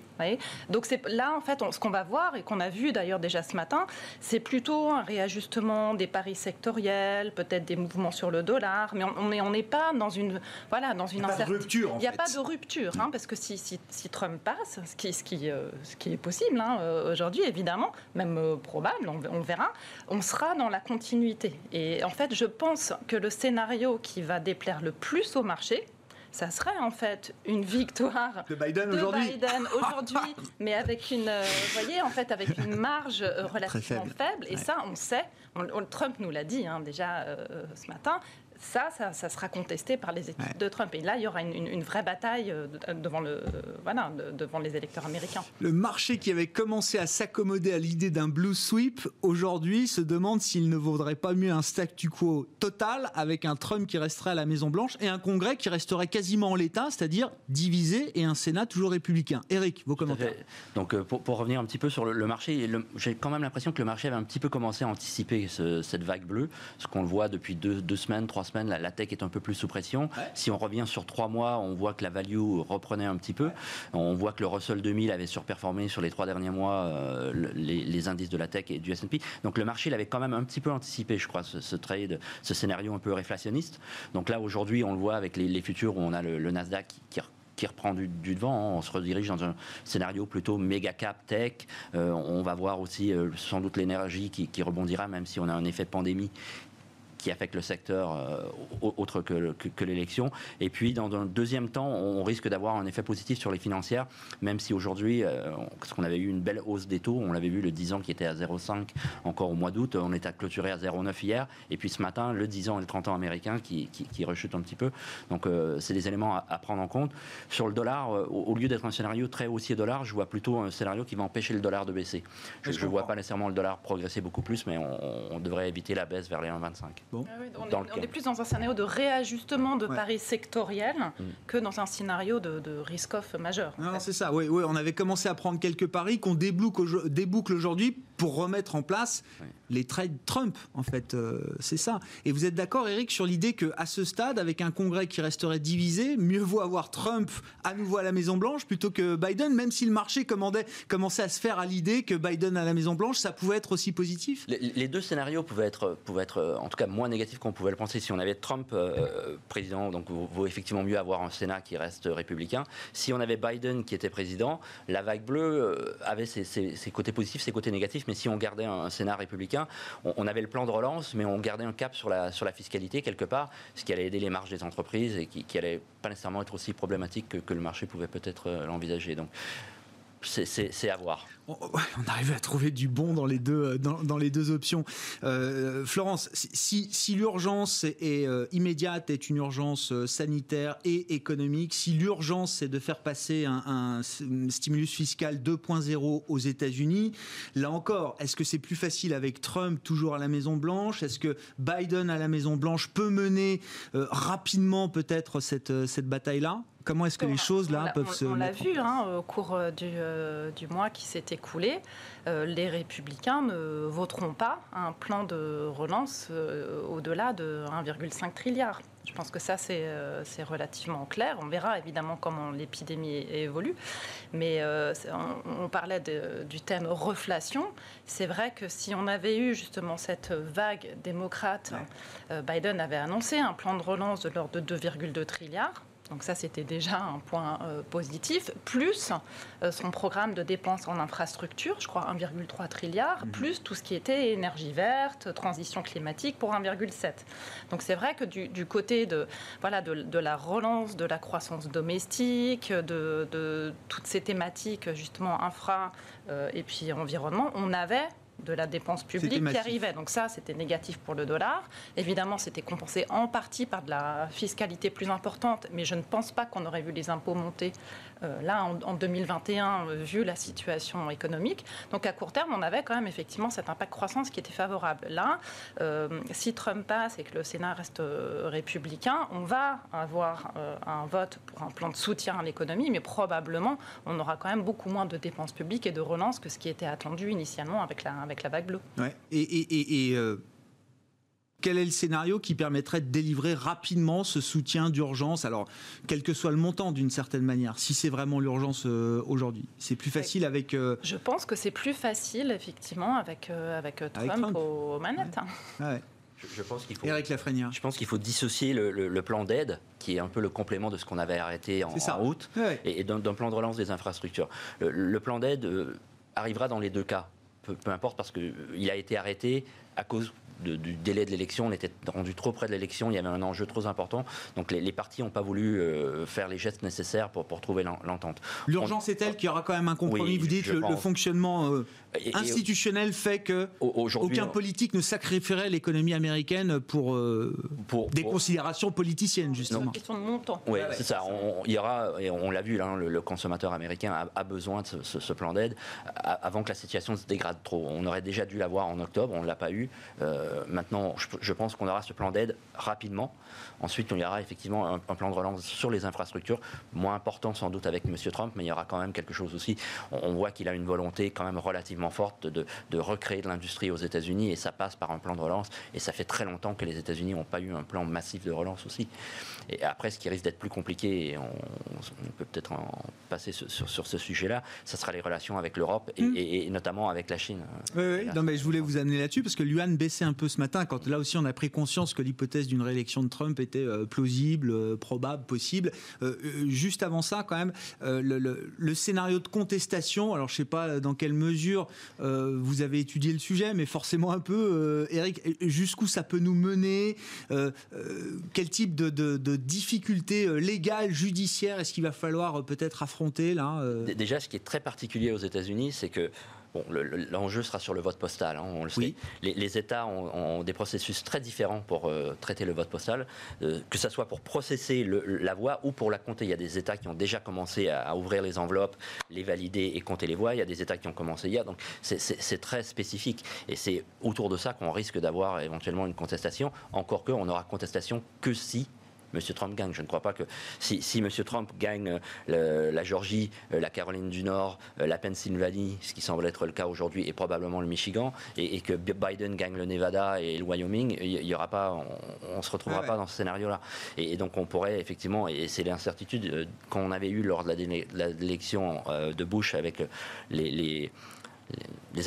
Donc c'est là, en fait, ce qu'on va voir et qu'on a vu d'ailleurs déjà ce matin, c'est plutôt un réajustement des paris sectoriels, peut-être des mouvements sur le dollar, mais on n'est on pas dans une voilà dans une incertitude. Il n'y a pas de rupture, hein, parce que si, si, si, Trump passe, ce qui, ce qui, euh, ce qui est possible hein, euh, aujourd'hui, évidemment, même euh, probable, on, on verra, on sera dans la continuité. Et en fait, je pense que le scénario qui va déplaire le plus au marché, ça serait en fait une victoire de Biden aujourd'hui, mais avec une, euh, voyez, en fait, avec une marge euh, relativement faible. Et ça, on sait, Trump nous l'a dit hein, déjà euh, ce matin, ça, ça, sera contesté par les équipes de Trump. Et là, il y aura une, vraie bataille euh, devant, le, voilà, devant les électeurs américains. Le marché qui avait commencé à s'accommoder à l'idée d'un blue sweep, aujourd'hui se demande s'il ne vaudrait pas mieux un statu quo total avec un Trump qui resterait à la Maison-Blanche et un Congrès qui resterait quasiment en l'état, c'est-à-dire divisé, et un Sénat toujours républicain. Eric, vos commentaires Donc, euh, pour, revenir un petit peu sur le, marché, j'ai quand même l'impression que le marché avait un petit peu commencé à anticiper cette vague bleue, ce qu'on le voit depuis deux, deux semaines, trois semaines la, tech est un peu plus sous pression. Si on revient sur trois mois, on voit que la value reprenait un petit peu. On voit que le Russell 2000 avait surperformé sur les trois derniers mois euh, les, indices de la tech et du S&P. Donc le marché l'avait quand même un petit peu anticipé, je crois, ce, trade, ce scénario un peu réflationniste. Donc là, aujourd'hui, on le voit avec les, futurs où on a le, Nasdaq qui, reprend du, devant. Hein. On se redirige dans un scénario plutôt méga cap tech. Euh, on va voir aussi euh, sans doute l'énergie qui, qui, rebondira, même si on a un effet pandémie qui affecte le secteur euh, autre que, que, l'élection. Et puis, dans un deuxième temps, on risque d'avoir un effet positif sur les financières, même si aujourd'hui, euh, parce qu'on avait eu une belle hausse des taux, on l'avait vu le 10 ans qui était à 0,5 encore au mois d'août, on était à clôturer à 0,9 hier, et puis ce matin, le 10 ans et le 30 ans américain qui, qui, rechute un petit peu. Donc, euh, c'est des éléments à, prendre en compte. Sur le dollar, au, lieu d'être un scénario très haussier dollar, je vois plutôt un scénario qui va empêcher le dollar de baisser. Je ne vois pas nécessairement le dollar progresser beaucoup plus, mais on, on devrait éviter la baisse vers les 1,25. Ah on, est, plus dans un scénario de réajustement de paris sectoriel mm. que dans un scénario de, risk-off majeur. c'est ça, oui, oui, on avait commencé à prendre quelques paris qu'on déboucle aujourd'hui pour remettre en place les trades Trump, en fait. Euh, c'est ça. Et vous êtes d'accord, Eric, sur l'idée qu'à ce stade, avec un Congrès qui resterait divisé, mieux vaut avoir Trump à nouveau à la Maison-Blanche plutôt que Biden, même si le marché commandait, commençait à se faire à l'idée que Biden à la Maison-Blanche, ça pouvait être aussi positif? Les, deux scénarios pouvaient être, pouvaient être euh, en tout cas moins négatifs qu'on pouvait le penser. Si on avait Trump euh, président, donc vaut effectivement mieux avoir un Sénat qui reste républicain. Si on avait Biden qui était président, la vague bleue avait ses, côtés positifs, ses côtés négatifs, mais si on gardait un Sénat républicain, on, avait le plan de relance, mais on gardait un cap sur la, fiscalité quelque part, ce qui allait aider les marges des entreprises et qui, qui allait pas nécessairement être aussi problématique que, que le marché pouvait peut-être euh, l'envisager. Donc, c'est à voir. On, arrive à trouver du bon dans les deux, dans, les deux options. Euh, Florence, si, si l'urgence est, euh, immédiate est une urgence euh, sanitaire et économique, si l'urgence c'est de faire passer un, un stimulus fiscal 2.0 aux États-Unis, là encore, est-ce que c'est plus facile avec Trump toujours à la Maison Blanche Est-ce que Biden à la Maison Blanche peut mener rapidement peut-être cette, cette bataille-là? Comment est-ce que les choses là peuvent se. On l'a vu hein, au cours euh, du, euh, du mois qui s'est Euh, les républicains ne voteront pas un plan de relance au-delà de 1,5 trilliard. Je pense que ça, c'est relativement clair. On verra évidemment comment l'épidémie évolue. Mais on, parlait du thème reflation. C'est vrai que si on avait eu justement cette vague démocrate, Biden avait annoncé un plan de relance de l'ordre de 2,2 trilliards Donc ça, c'était déjà un point euh, positif. Plus euh, son programme de dépenses en infrastructure, je crois 1,3 trilliard, mhm. plus tout ce qui était énergie verte, transition climatique pour 1,7. Donc c'est vrai que du, côté de, voilà, de, la relance de la croissance domestique, de, de toutes ces thématiques justement infra euh, et puis environnement, on avait de la dépense publique qui arrivait. Donc ça, c'était négatif pour le dollar. Évidemment, c'était compensé en partie par de la fiscalité plus importante, mais je ne pense pas qu'on aurait vu les impôts monter là en, 2021, euh, vu la situation économique. Donc à court terme, on avait quand même effectivement cet impact croissance qui était favorable. Là, euh, si Trump passe et que le Sénat reste républicain, on va avoir un vote pour un plan de soutien à l'économie, mais probablement on aura quand même beaucoup moins de dépenses publiques et de relance que ce qui était attendu initialement avec la, avec la vague bleue. Ouais. Et, quel est le scénario qui permettrait de délivrer rapidement ce soutien d'urgence Alors, quel que soit le montant d'une certaine manière, si c'est vraiment l'urgence euh, aujourd'hui, c'est plus facile avec. Euh, Je pense que c'est plus facile, effectivement, avec, euh, avec, Trump, aux manettes. Hein. Je, pense qu'il faut. Eric Lafrenière. Je pense qu'il faut dissocier le, plan d'aide, qui est un peu le complément de ce qu'on avait arrêté en, en août, et, d'un plan de relance des infrastructures. Le, plan d'aide arrivera dans les deux cas. Peu, peu importe, parce qu'il a été arrêté à cause du délai de l'élection. On était rendu trop près de l'élection, il y avait un enjeu trop important. Donc les, partis n'ont pas voulu euh, faire les gestes nécessaires pour, pour trouver l'entente. L'urgence est telle qu'il y aura quand même un compromis. Vous dites le, le, fonctionnement euh, institutionnel fait que aucun politique ne sacrifierait l'économie américaine pour, euh, pour des considérations politiciennes, justement. C'est une question de montant. Oui, c'est ça. On, il y aura, et on l'a vu, là, le, consommateur américain a, besoin de ce, plan d'aide avant que la situation se dégrade trop. On aurait déjà dû l'avoir en octobre, on ne l'a pas eu. Euh, maintenant, je, pense qu'on aura ce plan d'aide rapidement. Ensuite, il y aura effectivement un, plan de relance sur les infrastructures, moins important sans doute avec M. Trump, mais il y aura quand même quelque chose aussi. On, voit qu'il a une volonté quand même relativement forte de, recréer de l'industrie aux États-Unis et ça passe par un plan de relance. Et ça fait très longtemps que les États-Unis n'ont pas eu un plan massif de relance aussi. Et après, ce qui risque d'être plus compliqué, et on, peut peut-être en passer sur, ce sujet-là, ça sera les relations avec l'Europe et, hmm. notamment avec la Chine. Oui, oui. Non, mais je voulais vous amener là-dessus parce que l'Uan baissait un peu ce matin quand là aussi on a pris conscience que l'hypothèse d'une réélection de Trump était euh, plausible, euh, probable, possible. Euh, juste avant ça, quand même, le, scénario de contestation, alors je ne sais pas dans quelle mesure vous avez étudié le sujet, mais forcément un peu, Eric, jusqu'où ça peut nous mener Quel type de, de difficultés légales, judiciaires est-ce qu'il va falloir peut-être affronter là Déjà, ce qui est très particulier aux États-Unis, c'est que Bon, l'enjeu sera sur le vote postal, hein, on le sait. Les, États ont, des processus très différents pour euh, traiter le vote postal, euh, que ce soit pour processer la voix ou pour la compter. Il y a des États qui ont déjà commencé à, ouvrir les enveloppes, les valider et compter les voix. Il y a des États qui ont commencé hier. Donc c'est très spécifique. Et c'est autour de ça qu'on risque d'avoir éventuellement une contestation. Encore que, on n'aura contestation que si M. Trump gagne. Je ne crois pas que si, si M. Trump gagne euh, la Géorgie, euh, la Caroline du Nord, euh, la Pennsylvanie, ce qui semble être le cas aujourd'hui, et probablement le Michigan, et, que Biden gagne le Nevada et le Wyoming, il y aura pas, on, ne se retrouvera pas dans ce scénario-là. Et, donc on pourrait effectivement, et c'est l'incertitude qu'on avait eu lors de l'élection de Bush avec les les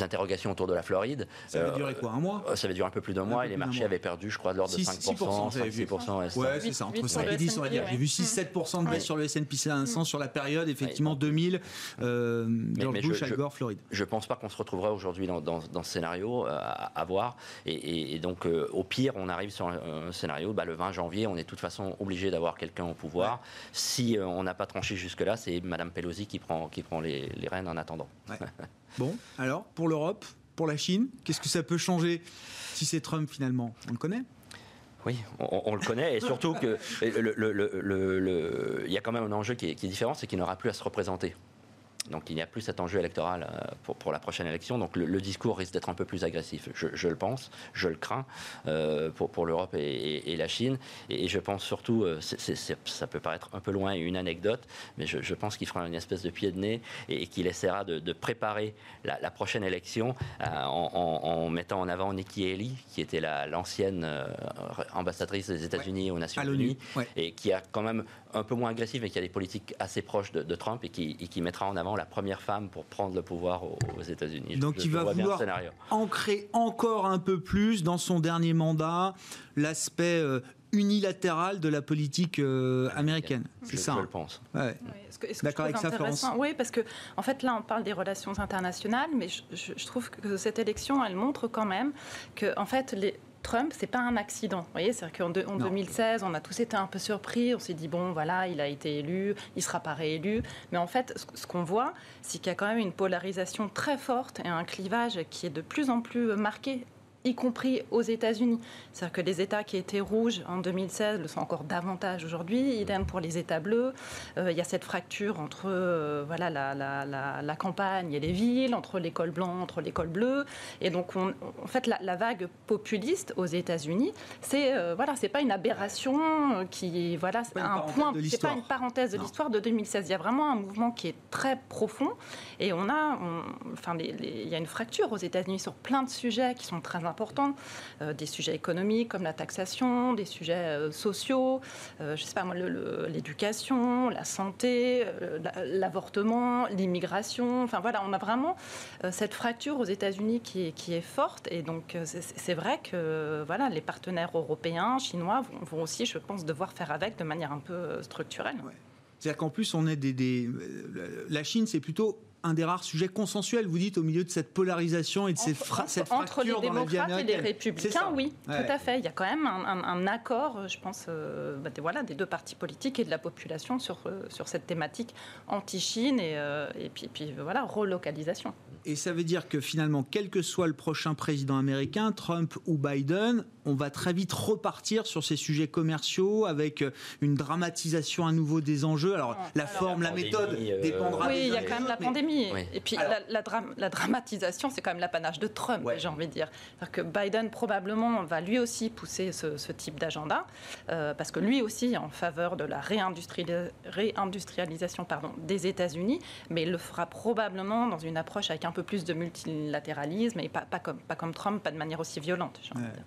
interrogations autour de la Floride. Ça avait duré quoi Un mois Ça avait duré un peu plus d'un mois et les marchés avaient perdu, je crois, de l'ordre de 5%. 6%, ouais, c'est ça, entre 5 et 10, on va dire. J'ai vu 6-7% de baisse sur le S&P 500 sur la période, effectivement, 2000, euh, George Bush, Al Gore, Floride. Je pense pas qu'on se retrouvera aujourd'hui dans, dans, ce scénario euh, à, voir. Et, donc, euh, au pire, on arrive sur un, scénario, bah, le 20 janvier, on est de toute façon obligé d'avoir quelqu'un au pouvoir. Si on n'a pas tranché jusque-là, c'est Mme Pelosi qui prend, qui prend les, les rênes en attendant. Bon, alors, pour l'Europe, pour la Chine, qu'est-ce que ça peut changer si c'est Trump finalement? On le connaît? Oui, on, le connaît et surtout qu'il le, y a quand même un enjeu qui est, qui est différent, c'est qu'il n'aura plus à se représenter. Donc il n'y a plus cet enjeu électoral euh, pour, pour la prochaine élection. Donc le, discours risque d'être un peu plus agressif. Je, le pense, je le crains euh, pour, pour l'Europe et, la Chine. Et, je pense surtout, euh, ça peut paraître un peu loin une anecdote, mais je, pense qu'il fera une espèce de pied de nez et, qu'il essaiera de, préparer la, prochaine élection en, mettant en avant Nikki Haley, qui était l'ancienne ambassadrice des États-Unis aux Nations Unies, et qui a quand même un peu moins agressive, mais qui a des politiques assez proches de, Trump et qui, qui mettra en avant la première femme pour prendre le pouvoir aux, États-Unis. Donc il va vouloir ancrer encore un peu plus dans son dernier mandat l'aspect euh, unilatérale de la politique euh, américaine. C'est ça. Je hein. le pense. Ouais. D'accord avec ça, Florence Oui, parce que en fait là, on parle des relations internationales, mais je, je trouve que cette élection, elle montre quand même que en fait les Trump, c'est pas un accident. Vous voyez, c'est-à-dire qu'en 2016, on a tous été un peu surpris. On s'est dit bon, voilà, il a été élu, il sera pas réélu. Mais en fait, ce qu'on voit, c'est qu'il y a quand même une polarisation très forte et un clivage qui est de plus en plus marqué y compris aux États-Unis. C'est-à-dire que les États qui étaient rouges en 2016 le sont encore davantage aujourd'hui. Idem pour les États bleus. Euh, il y a cette fracture entre euh, voilà, la, la, campagne et les villes, entre l'école blanche, entre l'école bleue. Et donc, on, en fait, la, vague populiste aux États-Unis, c'est euh, voilà, c'est pas une aberration qui voilà, c'est un point, c'est pas une parenthèse de l'histoire de 2016. Il y a vraiment un mouvement qui est très profond. Et on a, enfin, il y a une fracture aux États-Unis sur plein de sujets qui sont très euh, des sujets économiques comme la taxation, des sujets euh, sociaux, euh, je sais pas moi, l'éducation, la santé, l'avortement, l'immigration. Enfin voilà, on a vraiment cette fracture aux États-Unis qui est, qui est forte et donc c'est vrai que voilà, les partenaires européens, chinois vont, aussi, je pense, devoir faire avec de manière un peu structurelle. C'est-à-dire qu'en plus, on est des, des... la Chine, c'est plutôt un des rares sujets consensuels, vous dites, au milieu de cette polarisation et de cette fracture Entre les démocrates et les républicains, oui, tout à fait. Il y a quand même un, accord, je pense, euh, bah, des, voilà, des deux partis politiques et de la population sur, euh, sur cette thématique anti-Chine et, euh, et, puis, puis voilà, relocalisation. Et ça veut dire que finalement, quel que soit le prochain président américain, Trump ou Biden, on va très vite repartir sur ces sujets commerciaux avec une dramatisation à nouveau des enjeux. Alors, la forme, la, méthode dépendra Oui, il y a quand même la pandémie. Et puis la, la, dramatisation, c'est quand même l'apanage de Trump, j'ai envie de dire. que Biden probablement va lui aussi pousser ce, type d'agenda, euh, parce que lui aussi est en faveur de la réindustrialisation pardon, des États-Unis, mais il le fera probablement dans une approche avec un peu plus de multilatéralisme et pas, pas, comme, pas comme Trump, pas de manière aussi violente. J'ai envie de dire.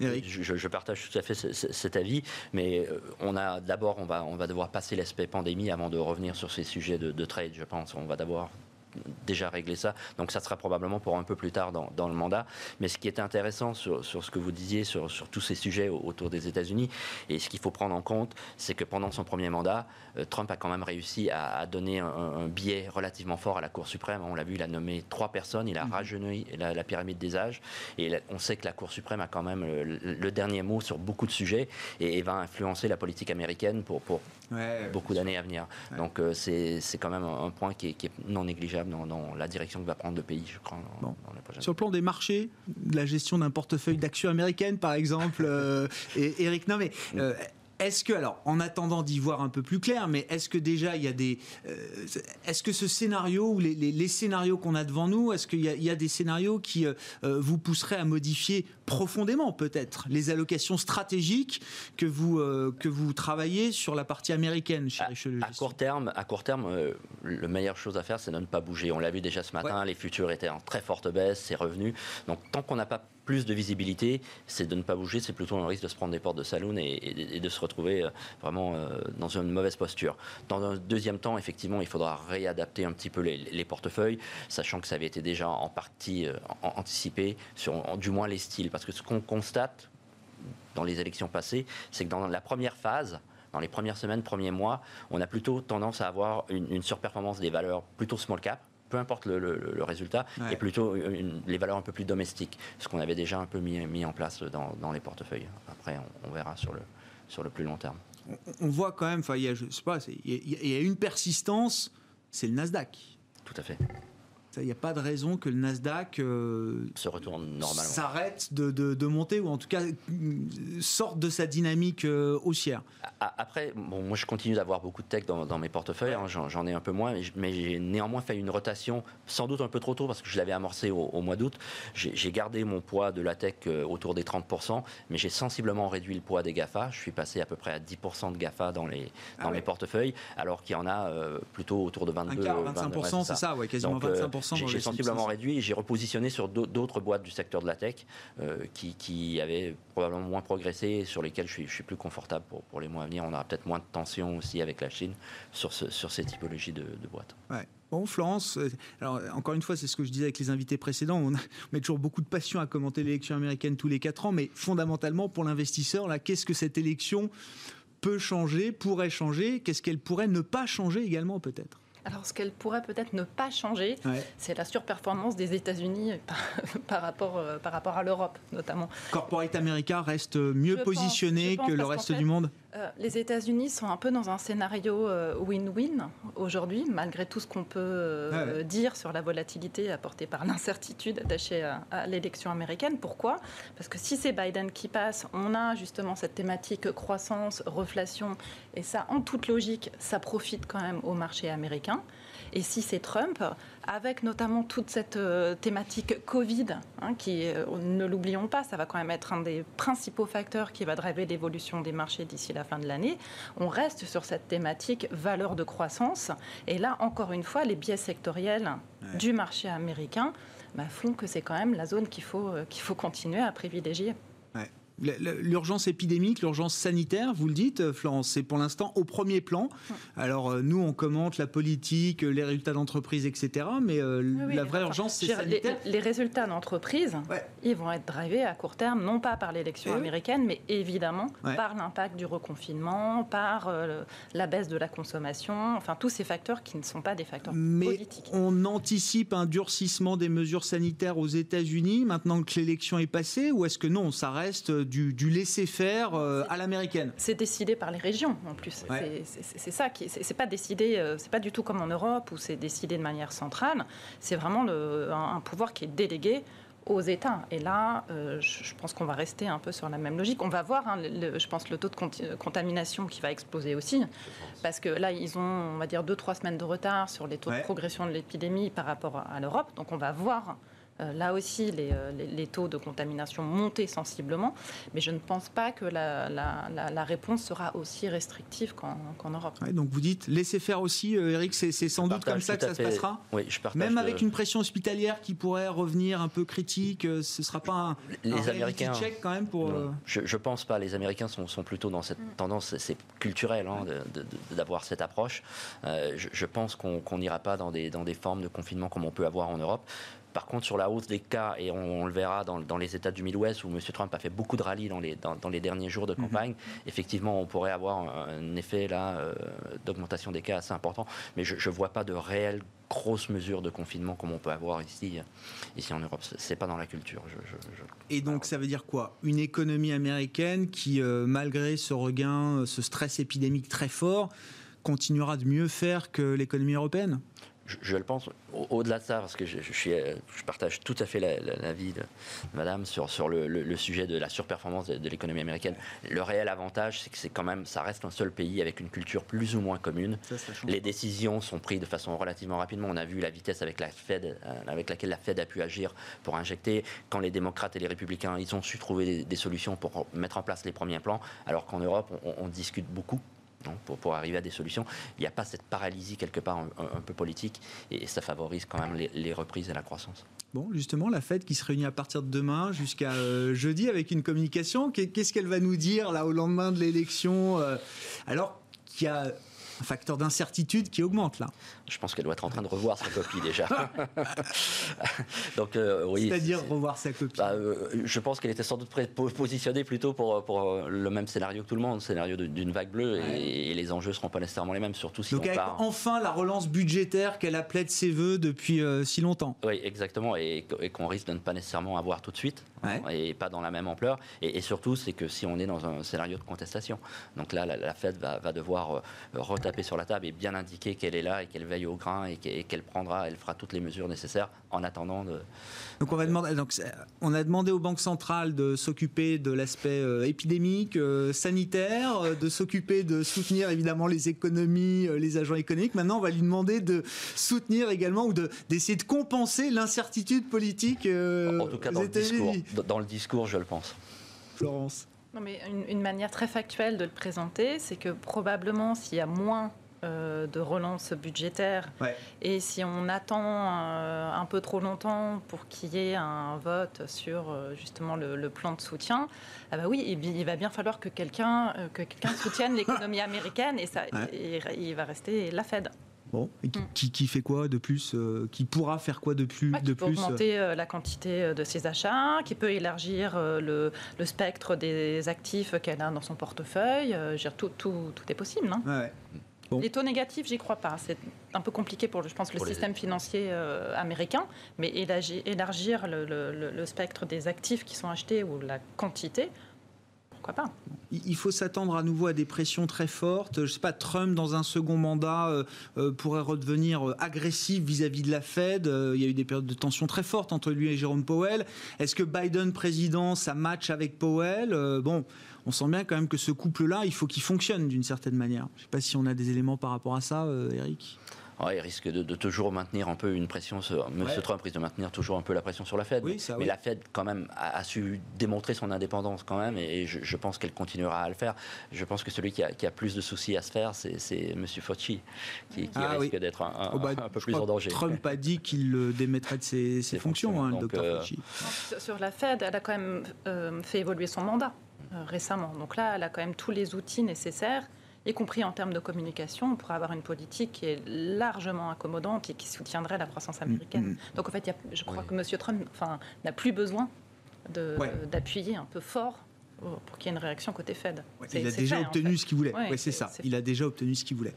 Je, partage tout à fait cet avis, mais euh, on a d'abord, on va, on va devoir passer l'aspect pandémie avant de revenir sur ces sujets de, de trade, je pense. On va d'abord déjà réglé ça. Donc ça sera probablement pour un peu plus tard dans, le mandat. Mais ce qui est intéressant sur, ce que vous disiez, sur, tous ces sujets autour des États-Unis, et ce qu'il faut prendre en compte, c'est que pendant son premier mandat, euh, Trump a quand même réussi à, donner un, biais relativement fort à la Cour suprême. On l'a vu, il a nommé trois personnes, il a mmh. rajeuni la, pyramide des âges, et on sait que la Cour suprême a quand même le, dernier mot sur beaucoup de sujets et, va influencer la politique américaine pour, pour beaucoup d'années à venir. Donc euh, c'est quand même un, point qui est non négligeable dans, la direction que va prendre le pays, je crois. Sur le plan des marchés, de la gestion d'un portefeuille d'actions américaines, par exemple, euh, et Eric, non mais. Euh, est-ce que, alors, en attendant d'y voir un peu plus clair, mais est-ce que déjà il y a des. Euh, est-ce que ce scénario, ou les, scénarios qu'on a devant nous, est-ce qu'il y, a des scénarios qui euh, euh, vous pousseraient à modifier profondément, peut-être, les allocations stratégiques que vous, que vous travaillez sur la partie américaine chez Richelieu à, court terme, à court terme la meilleure chose à faire, c'est de ne pas bouger. On l'a vu déjà ce matin, les futurs étaient en très forte baisse, c'est revenu. Donc, tant qu'on n'a pas plus de visibilité, c'est de ne pas bouger, c'est plutôt un risque de se prendre des portes de saloon et, de se retrouver euh, vraiment euh, dans une mauvaise posture. Dans un deuxième temps, effectivement, il faudra réadapter un petit peu les, portefeuilles, sachant que ça avait été déjà en partie euh, anticipé sur du moins les styles. Parce que ce qu'on constate dans les élections passées, c'est que dans la première phase, dans les premières semaines, premiers mois, on a plutôt tendance à avoir une, une surperformance des valeurs plutôt small cap, peu importe le, résultat, et plutôt les valeurs un peu plus domestiques, ce qu'on avait déjà un peu mis, mis en place dans, les portefeuilles. Après, on, verra sur le, sur le plus long terme. On, voit quand même, il y a, je sais pas, il y, a une persistance, c'est le Nasdaq. Tout à fait. Il n'y a pas de raison que le Nasdaq euh, se retourne normalement. S'arrête de, de, monter ou en tout cas sorte de sa dynamique euh, haussière. Après, bon, moi je continue d'avoir beaucoup de tech dans, mes portefeuilles, hein, j'en ai un peu moins, mais j'ai néanmoins fait une rotation, sans doute un peu trop tôt parce que je l'avais amorcé au, mois d'août. J'ai gardé mon poids de la tech euh, autour des 30%, mais j'ai sensiblement réduit le poids des GAFA. Je suis passé à peu près à 10% de GAFA dans, les, dans ah mes portefeuilles, alors qu'il y en a plutôt autour de 22, 25%, c'est ça, ouais, quasiment 25%. J'ai sensiblement réduit et j'ai repositionné sur d'autres boîtes du secteur de la tech euh, qui, avaient probablement moins progressé, sur lesquelles je suis, je suis plus confortable pour, pour, les mois à venir. On aura peut-être moins de tension aussi avec la Chine sur, ce, sur ces typologies de, boîtes. Ouais. Bon, Florence, euh, alors encore une fois, c'est ce que je disais avec les invités précédents, on, met toujours beaucoup de passion à commenter l'élection américaine tous les quatre ans, mais fondamentalement, pour l'investisseur, là, qu'est-ce que cette élection peut changer, pourrait changer Qu'est-ce qu'elle pourrait ne pas changer également, peut-être? Alors, ce qu'elle pourrait peut-être ne pas changer, c'est la surperformance des États-Unis par, rapport, euh, par rapport à l'Europe, notamment. Corporate America reste mieux positionné que le reste du monde? Euh, les États-Unis sont un peu dans un scénario euh, win-win aujourd'hui, malgré tout ce qu'on peut euh, dire sur la volatilité apportée par l'incertitude attachée à, l'élection américaine. Pourquoi? Parce que si c'est Biden qui passe, on a justement cette thématique croissance, reflation, et ça, en toute logique, ça profite quand même au marché américain. Et si c'est Trump, avec notamment toute cette euh, thématique Covid, hein, qui, euh, ne l'oublions pas, ça va quand même être un des principaux facteurs qui va driver l'évolution des marchés d'ici la fin de l'année. On reste sur cette thématique valeur de croissance. Et là, encore une fois, les biais sectoriels du marché américain bah, font que c'est quand même la zone qu'il faut, euh, qu'il faut continuer à privilégier. L'urgence épidémique, l'urgence sanitaire, vous le dites, euh, Florence, c'est pour l'instant au premier plan. Alors euh, nous, on commente la politique, euh, les résultats d'entreprise, etc. Mais la vraie urgence, c'est sanitaire. Les, résultats d'entreprise, ils vont être drivés à court terme, non pas par l'élection eh américaine, mais évidemment par l'impact du reconfinement, par la baisse de la consommation, enfin tous ces facteurs qui ne sont pas des facteurs mais politiques. On anticipe un durcissement des mesures sanitaires aux États-Unis maintenant que l'élection est passée, ou est-ce que non, ça reste du, laisser-faire euh, à l'américaine. C'est décidé par les régions en plus. C'est ça qui, c'est pas décidé, euh, c'est pas du tout comme en Europe où c'est décidé de manière centrale. C'est vraiment un, pouvoir qui est délégué aux États. Et là, euh, je, pense qu'on va rester un peu sur la même logique. On va voir, hein, je pense, le taux de contamination qui va exploser aussi, parce que là, ils ont, on va dire, deux, trois semaines de retard sur les taux de progression de l'épidémie par rapport à l'Europe. Donc, on va voir là aussi, euh, les, taux de contamination montaient sensiblement, mais je ne pense pas que la, réponse sera aussi restrictive qu'en Europe. donc vous dites, laissez faire aussi, euh, Eric, c'est sans doute comme ça que ça se passera Oui, je partage Même avec une pression hospitalière qui pourrait revenir un peu critique, ce ne sera pas un, les Américains, check quand même pour... Je ne pense pas, les Américains sont, plutôt dans cette mm. tendance, c'est culturel hein, d'avoir cette approche. je, pense qu'on n'ira pas dans des, dans des formes de confinement comme on peut avoir en Europe. Par contre, sur la hausse des cas, et on, le verra dans, les États du Midwest où M. Trump a fait beaucoup de rallyes dans les, dans, les derniers jours de mhm. campagne, effectivement, on pourrait avoir un, effet là euh, d'augmentation des cas assez important. Mais je ne vois pas de réelles grosses mesures de confinement comme on peut avoir ici, ici en Europe. C'est pas dans la culture. Et donc, ça veut dire quoi? Une économie américaine qui, euh, malgré ce regain, ce stress épidémique très fort, continuera de mieux faire que l'économie européenne? Je, le pense, au-delà de ça, parce que je, suis, euh, je partage tout à fait l'avis de Madame sur, sur le, sujet de la surperformance de, l'économie américaine. Le réel avantage, c'est que c'est quand même, ça reste un seul pays avec une culture plus ou moins commune. Les décisions sont prises de façon relativement rapidement. On a vu la vitesse avec la Fed, euh, avec laquelle la Fed a pu agir pour injecter. Quand les démocrates et les républicains, ils ont su trouver des, solutions pour mettre en place les premiers plans, alors qu'en Europe, on discute beaucoup pour, pour, arriver à des solutions. Il n'y a pas cette paralysie quelque part un, peu politique et, ça favorise quand même les, reprises et la croissance. Bon, justement, la Fed qui se réunit à partir de demain jusqu'à euh, jeudi avec une communication, qu'est-ce qu'elle va nous dire là au lendemain de l'élection euh, Alors qu'il y a un facteur d'incertitude qui augmente là. Je pense qu'elle doit être en train de revoir sa copie déjà. Donc euh, oui. C'est-à-dire revoir sa copie. Bah, euh, je pense qu'elle était sans doute positionnée plutôt pour, pour euh, le même scénario que tout le monde, scénario d'une vague bleue, et, les enjeux seront pas nécessairement les mêmes, surtout si Donc on part... enfin la relance budgétaire qu'elle appelait de ses voeux depuis si longtemps. Oui, exactement, et, qu'on risque de ne pas nécessairement avoir tout de suite, et pas dans la même ampleur. Et, surtout, c'est que si on est dans un scénario de contestation, donc là, la, Fed va, va devoir taper sur la table et bien indiquer qu'elle est là et qu'elle veille au grain et qu'elle prendra, elle fera toutes les mesures nécessaires en attendant de. Donc on va demander. Donc on a demandé aux banques centrales de s'occuper de l'aspect euh, épidémique, euh, sanitaire, euh, de s'occuper de soutenir évidemment les économies, les agents économiques. Maintenant, on va lui demander de soutenir également ou d'essayer de, compenser l'incertitude politique. en tout cas, dans le, discours, dans le discours, je le pense. Florence. Non, mais une, manière très factuelle de le présenter, c'est que probablement s'il y a moins euh, de relance budgétaire et si on attend euh, un peu trop longtemps pour qu'il y ait un vote sur euh, justement le, plan de soutien, ah bah oui, il, va bien falloir que quelqu'un que quelqu'un soutienne l'économie américaine et ça, il va rester la Fed. Bon, et qui, mm. fait quoi de plus Qui pourra faire quoi de plus bah, Qui peut augmenter la quantité de ses achats, qui peut élargir le, spectre des actifs qu'elle a dans son portefeuille. tout, tout, tout, est possible. Hein. Ouais. Les taux négatifs, j'y crois pas. C'est un peu compliqué pour, je pense, le système financier euh, américain, mais élargir le, spectre des actifs qui sont achetés ou la quantité, pas Il faut s'attendre à nouveau à des pressions très fortes. Je sais pas, Trump dans un second mandat euh, euh, pourrait redevenir agressif vis-à-vis de la Fed. il y a eu des périodes de tension très fortes entre lui et Jérôme Powell. Est-ce que Biden président, ça match avec Powell? Bon on sent bien quand même que ce couple-là, il faut qu'il fonctionne d'une certaine manière. Je sais pas si on a des éléments par rapport à ça, euh, Il risque de, toujours maintenir un peu une pression. Sur, Monsieur Trump risque de maintenir toujours un peu la pression sur la Fed. mais la Fed, quand même, a, su démontrer son indépendance, quand même, et, je, pense qu'elle continuera à le faire. Je pense que celui qui a, plus de soucis à se faire, c'est Monsieur Fauci, qui, ah risque d'être un, oh, bah, peu plus en danger. Trump a dit qu'il démettrait de ses, fonctions, hein, le docteur euh, Fauci. Sur la Fed, elle a quand même euh, fait évoluer son mandat. Euh, récemment. Donc là, elle a quand même tous les outils nécessaires y compris en termes de communication, pour avoir une politique qui est largement accommodante et qui soutiendrait la croissance mm, américaine. Mm. Donc en fait, je crois que M. Trump n'a plus besoin d'appuyer un peu fort pour qu'il y ait une réaction côté Fed. il a déjà obtenu ce qu'il voulait. c'est ça. Il a déjà obtenu ce qu'il voulait.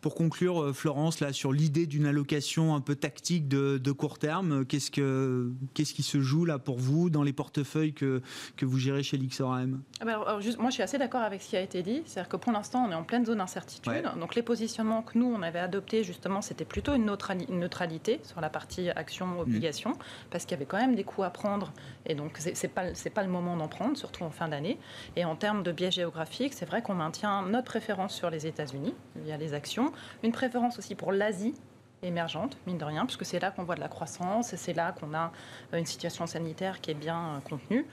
Pour conclure, euh, Florence, là, sur l'idée d'une allocation un peu tactique de, court terme, qu'est-ce, que, qu'est-ce qui se joue là pour vous dans les portefeuilles que, que vous gérez chez l'XRM ah bah alors, juste, Moi, je suis assez d'accord avec ce qui a été dit. C'est-à-dire que pour l'instant, on est en pleine zone d'incertitude. Donc, les positionnements que nous, on avait adoptés, justement, c'était plutôt une neutralité sur la partie action-obligation, mmh. parce qu'il y avait quand même des coûts à prendre. Et donc, c'est, n'est pas, c'est pas le moment d'en prendre, surtout en fin d'année. Et en termes de biais géographiques, c'est vrai qu'on maintient notre préférence sur les États-Unis via les actions une préférence aussi pour l'Asie émergente, mine de rien, puisque c'est là qu'on voit de la croissance, et c'est là qu'on a euh, une situation sanitaire qui est bien euh, contenue.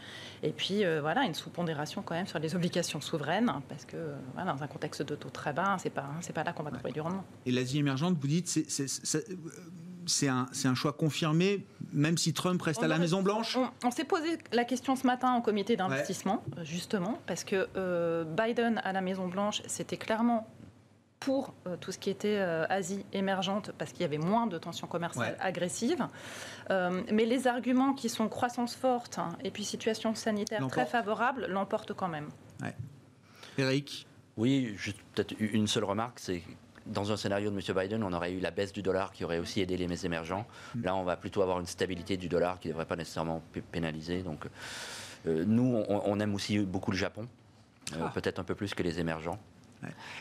Et puis, euh, voilà, une sous-pondération quand même sur les obligations souveraines, parce que voilà, dans un contexte de taux très bas, c'est pas, c'est pas là qu'on va trouver du rendement. Et l'Asie émergente, vous dites, c'est, c'est un, un, choix confirmé, même si Trump reste à la Maison Blanche On, s'est posé la question ce matin au comité d'investissement, justement, parce que Biden à la Maison Blanche, c'était clairement pour euh, tout ce qui était euh, Asie émergente, parce qu'il y avait moins de tensions commerciales agressives. Euh, mais les arguments qui sont croissance forte hein, et puis situation sanitaire très favorable l'emportent quand même. Eric? Oui, peut-être une seule remarque, c'est dans un scénario de M. Biden, on aurait eu la baisse du dollar qui aurait aussi aidé les émergents. Mm. Là, on va plutôt avoir une stabilité du dollar qui ne devrait pas nécessairement pénaliser. Donc, nous, on, aime aussi beaucoup le Japon, ah. peut-être un peu plus que les émergents.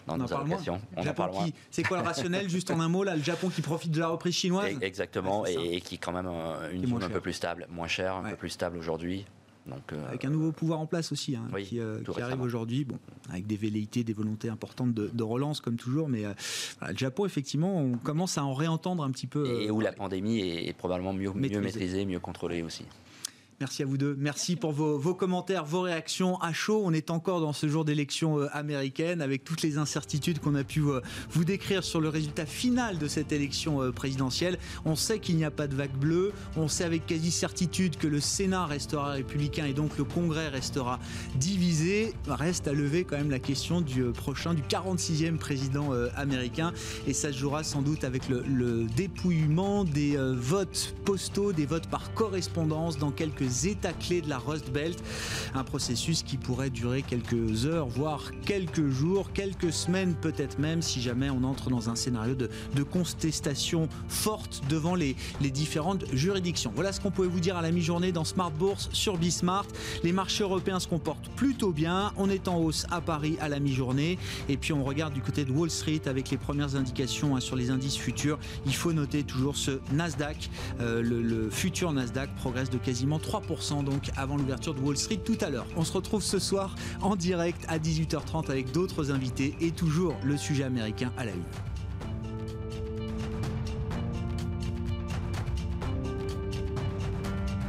On. C'est quoi le rationnel, juste en un mot, là, le Japon qui profite de la reprise chinoise Exactement, et, qui est quand même euh, une zone un peu plus stable, moins cher, un peu plus stable aujourd'hui. Donc, euh, avec un nouveau pouvoir en place aussi, hein, qui, euh, arrive aujourd'hui, bon, avec des velléités, des volontés importantes de, relance comme toujours, mais le Japon effectivement, on commence à en réentendre un petit peu. Et où la pandémie est, probablement mieux, mieux maîtrisée, mieux contrôlée aussi. Merci à vous deux. Merci pour vos, commentaires, vos réactions à chaud. On est encore dans ce jour d'élection euh, américaine avec toutes les incertitudes qu'on a pu euh, vous décrire sur le résultat final de cette élection euh, présidentielle. On sait qu'il n'y a pas de vague bleue. On sait avec quasi certitude que le Sénat restera républicain et donc le Congrès restera divisé. Reste à lever quand même la question du prochain, du 46e président américain. Et ça se jouera sans doute avec le, le dépouillement des votes postaux, des votes par correspondance dans quelques états clés de la Rust Belt. Un processus qui pourrait durer quelques heures, voire quelques jours, quelques semaines peut-être même, si jamais on entre dans un scénario de, contestation forte devant les, différentes juridictions. Voilà ce qu'on pouvait vous dire à la mi-journée dans Smart Bourse sur Bismart. Les marchés européens se comportent plutôt bien. On est en hausse à Paris à la mi-journée. Et puis on regarde du côté de Wall Street avec les premières indications hein, sur les indices futurs. Il faut noter toujours ce Nasdaq. Euh, le, le futur Nasdaq progresse de quasiment 3 donc avant l'ouverture de Wall Street tout à l'heure. On se retrouve ce soir en direct à 18h30 avec d'autres invités et toujours le sujet américain à la une.